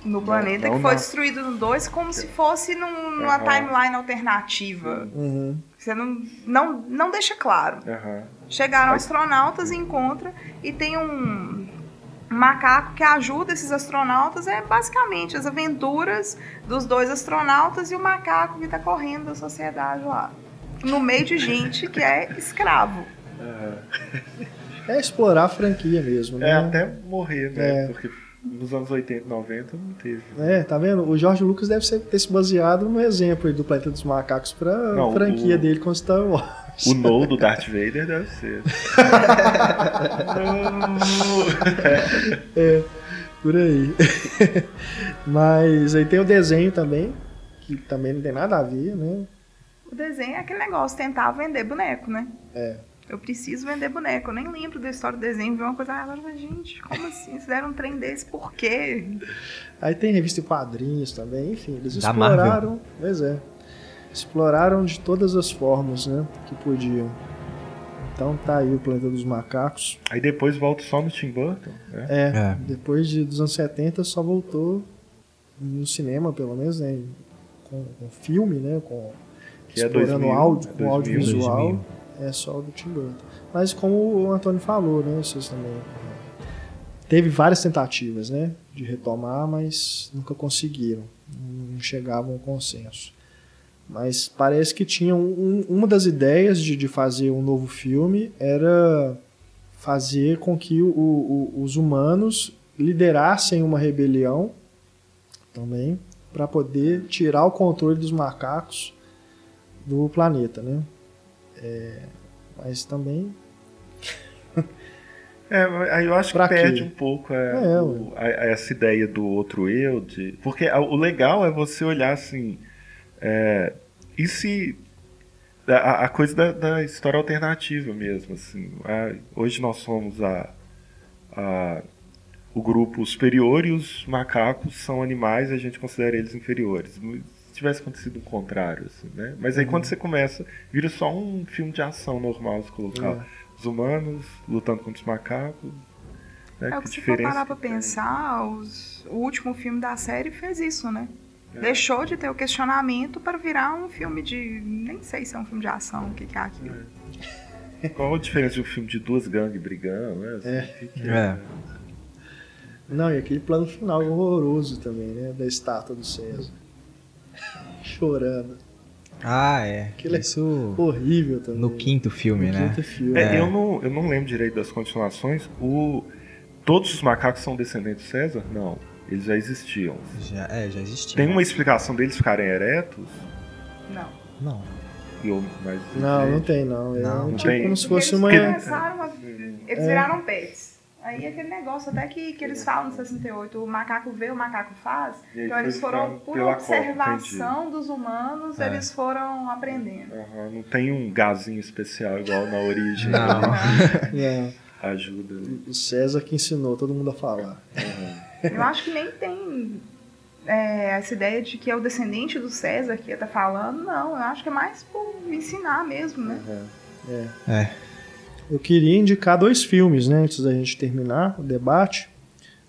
no planeta não, não que foi na... destruído no 2 como se fosse num, numa uhum. timeline alternativa. Uhum. Você não, não, não deixa claro. Uhum. Chegaram astronautas e encontra e tem um macaco que ajuda esses astronautas é basicamente as aventuras dos dois astronautas e o macaco que está correndo da sociedade lá. No meio de gente que é escravo. É explorar a franquia mesmo, né? É até morrer, né? É. Porque nos anos 80 90 não teve. É, tá vendo? O Jorge Lucas deve ter se baseado no exemplo do Planeta dos Macacos pra não, franquia o... dele com Star Wars. O No do Darth Vader deve ser. é, por aí. Mas aí tem o desenho também, que também não tem nada a ver, né? O desenho é aquele negócio, tentar vender boneco, né? É. Eu preciso vender boneco. Eu nem lembro da história do desenho. Vi uma coisa, ah, mas gente, como assim? Fizeram um trem desse, por quê? Aí tem revista e quadrinhos também, enfim, eles da exploraram. Marvel. Pois é exploraram de todas as formas né, que podiam. Então tá aí o Planeta dos Macacos. Aí depois volta só no Tim Burton? Né? É, é, depois de, dos anos 70 só voltou no cinema, pelo menos, né, com, com filme, né, com que é explorando é 2000, áudio, com 2000, audiovisual. 2000. É só do Tim Burton. Mas como o Antônio falou, né, vocês também teve várias tentativas, né, de retomar, mas nunca conseguiram, não chegavam a um consenso. Mas parece que tinha um, uma das ideias de, de fazer um novo filme era fazer com que o, o, os humanos liderassem uma rebelião também para poder tirar o controle dos macacos do planeta, né? É, mas também é, eu acho pra que perde um pouco é, é, o, a, essa ideia do outro eu, de, porque o legal é você olhar assim, é, e se a, a coisa da, da, história alternativa mesmo, assim, a, hoje nós somos a, a, o grupo superior e os macacos são animais e a gente considera eles inferiores. Se tivesse acontecido o contrário, assim, né? Mas aí uhum. quando você começa, vira só um filme de ação normal, se colocar é. os humanos lutando contra os macacos. Né? É, o que, que se for parar pra pensar, os, o último filme da série fez isso, né? É. Deixou de ter o questionamento para virar um filme de. Nem sei se é um filme de ação, o que, que é aquilo. É. Qual a diferença de um filme de duas gangues brigando, né? Assim, é. Que é. é. Não, e aquele plano final horroroso também, né? Da estátua do César. Chorando. Ah, é. Aquilo Isso é horrível também. No quinto filme, no né? Quinto filme. É, eu, não, eu não lembro direito das continuações. O, todos os macacos são descendentes de César? Não. Eles já existiam. Já, é, já existiam. Tem uma explicação deles ficarem eretos? Não. Não. Eu, mas, não, não tem, não. É não, não tipo tem. como se fosse uma. Eles, uma... eles é. viraram pets. Aí aquele negócio, até que, que eles falam no 68, o macaco vê, o macaco faz. então eles foram, por observação dos humanos, é. eles foram aprendendo. Uhum. Não tem um gazinho especial igual na origem. Não. não. Ajuda. O César que ensinou todo mundo a falar. Uhum. Eu acho que nem tem é, essa ideia de que é o descendente do César que ia estar tá falando, não. Eu acho que é mais por ensinar mesmo, né? Uhum. É. é. Eu queria indicar dois filmes, né, antes da gente terminar o debate.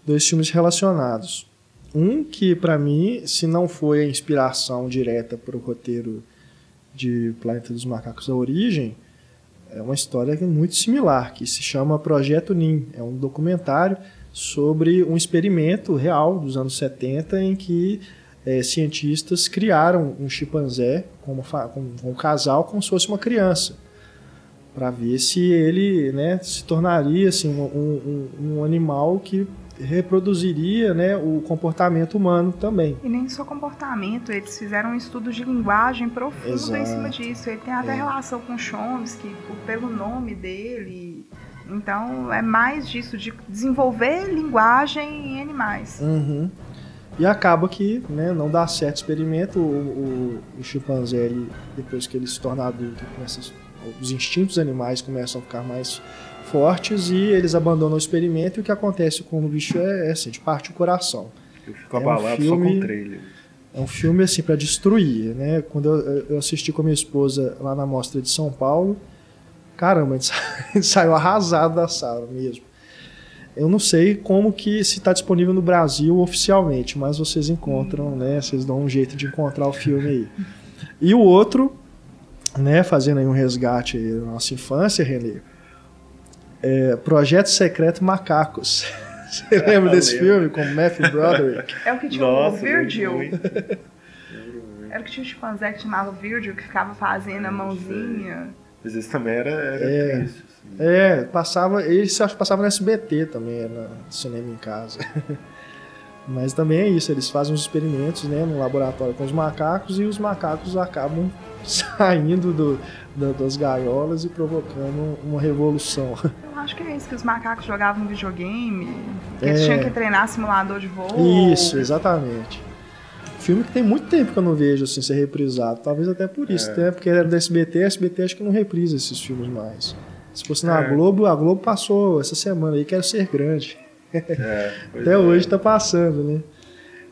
Dois filmes relacionados. Um que, para mim, se não foi a inspiração direta para o roteiro de Planeta dos Macacos A Origem, é uma história muito similar, que se chama Projeto NIM. É um documentário sobre um experimento real dos anos 70 em que é, cientistas criaram um chimpanzé com, com, com um casal como se fosse uma criança. Para ver se ele né, se tornaria assim, um, um, um animal que reproduziria né, o comportamento humano também. E nem só comportamento, eles fizeram um estudo de linguagem profundo Exato. em cima disso. Ele tem até é. relação com Chomsky, pelo nome dele. Então é mais disso, de desenvolver linguagem em animais. Uhum. E acaba que né, não dá certo o experimento. O, o, o chimpanzé, ele, depois que ele se torna adulto, os instintos animais começam a ficar mais fortes e eles abandonam o experimento. E o que acontece com o bicho é, é assim, de parte o coração. Eu fico abalado é um filme, só com o trailer. É um filme assim para destruir, né? Quando eu, eu, assisti com a minha esposa lá na mostra de São Paulo, caramba, a gente, a gente saiu arrasado da sala mesmo. Eu não sei como que se está disponível no Brasil oficialmente, mas vocês encontram, né? Vocês dão um jeito de encontrar o filme aí. E o outro, né? Fazendo aí um resgate aí da nossa infância, Renê. É Projeto Secreto Macacos. Você lembra desse filme com Matthew Broderick? É o que tinha Nossa, o Virgil. Era o que tinha o chimpanzé que chamava Virgil, que ficava fazendo a mãozinha. Mas esse também era, era é. triste. Assim. É, passava. Que passava no SBT também, no cinema em casa. Mas também é isso, eles fazem uns experimentos né, no laboratório com os macacos e os macacos acabam saindo do, do, das gaiolas e provocando uma revolução. Eu acho que é isso, que os macacos jogavam videogame, que é. eles tinham que treinar simulador de voo. Isso, exatamente. Filme que tem muito tempo que eu não vejo assim, ser reprisado. Talvez até por isso, é. né? Porque era do SBT, a SBT acho que não reprisa esses filmes mais. Se fosse na é. Globo, a Globo passou essa semana aí, quero ser grande. É, até é. hoje tá passando, né?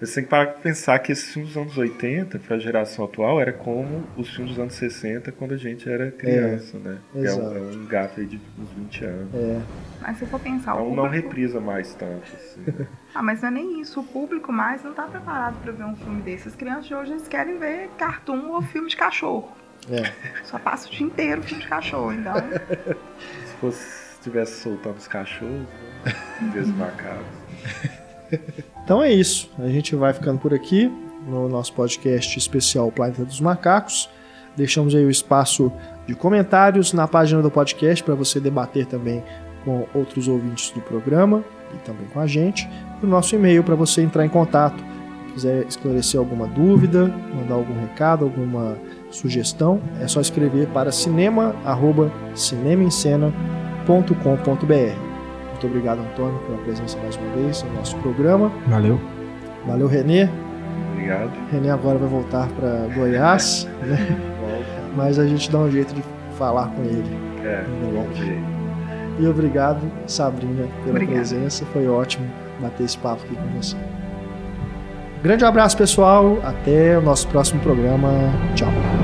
Você tem que parar pra pensar que esses filmes dos anos 80, para a geração atual, era como os filmes dos anos 60 quando a gente era criança, é, né? É um, é um gato aí de uns 20 anos. É. Mas se for pensar. Não, público... não reprisa mais tanto. Assim. ah, mas não é nem isso. O público mais não tá preparado para ver um filme desses. As crianças de hoje eles querem ver cartoon ou filme de cachorro. É. Só passa o dia inteiro filme de cachorro, então. se fosse estivesse soltando os cachorros, né? em vez de macacos. Então é isso. A gente vai ficando por aqui no nosso podcast especial Planeta dos Macacos. Deixamos aí o espaço de comentários na página do podcast para você debater também com outros ouvintes do programa e também com a gente. E o nosso e-mail para você entrar em contato. Se quiser esclarecer alguma dúvida, mandar algum recado, alguma sugestão, é só escrever para cinema@cinemaencena.com.br. Muito obrigado, Antônio, pela presença mais uma vez no nosso programa. Valeu. Valeu, Renê. Obrigado. Renê agora vai voltar para Goiás, né? mas a gente dá um jeito de falar com ele. É, bom jeito. E obrigado, Sabrina, pela Obrigada. presença. Foi ótimo bater esse papo aqui com você. Grande abraço, pessoal. Até o nosso próximo programa. Tchau.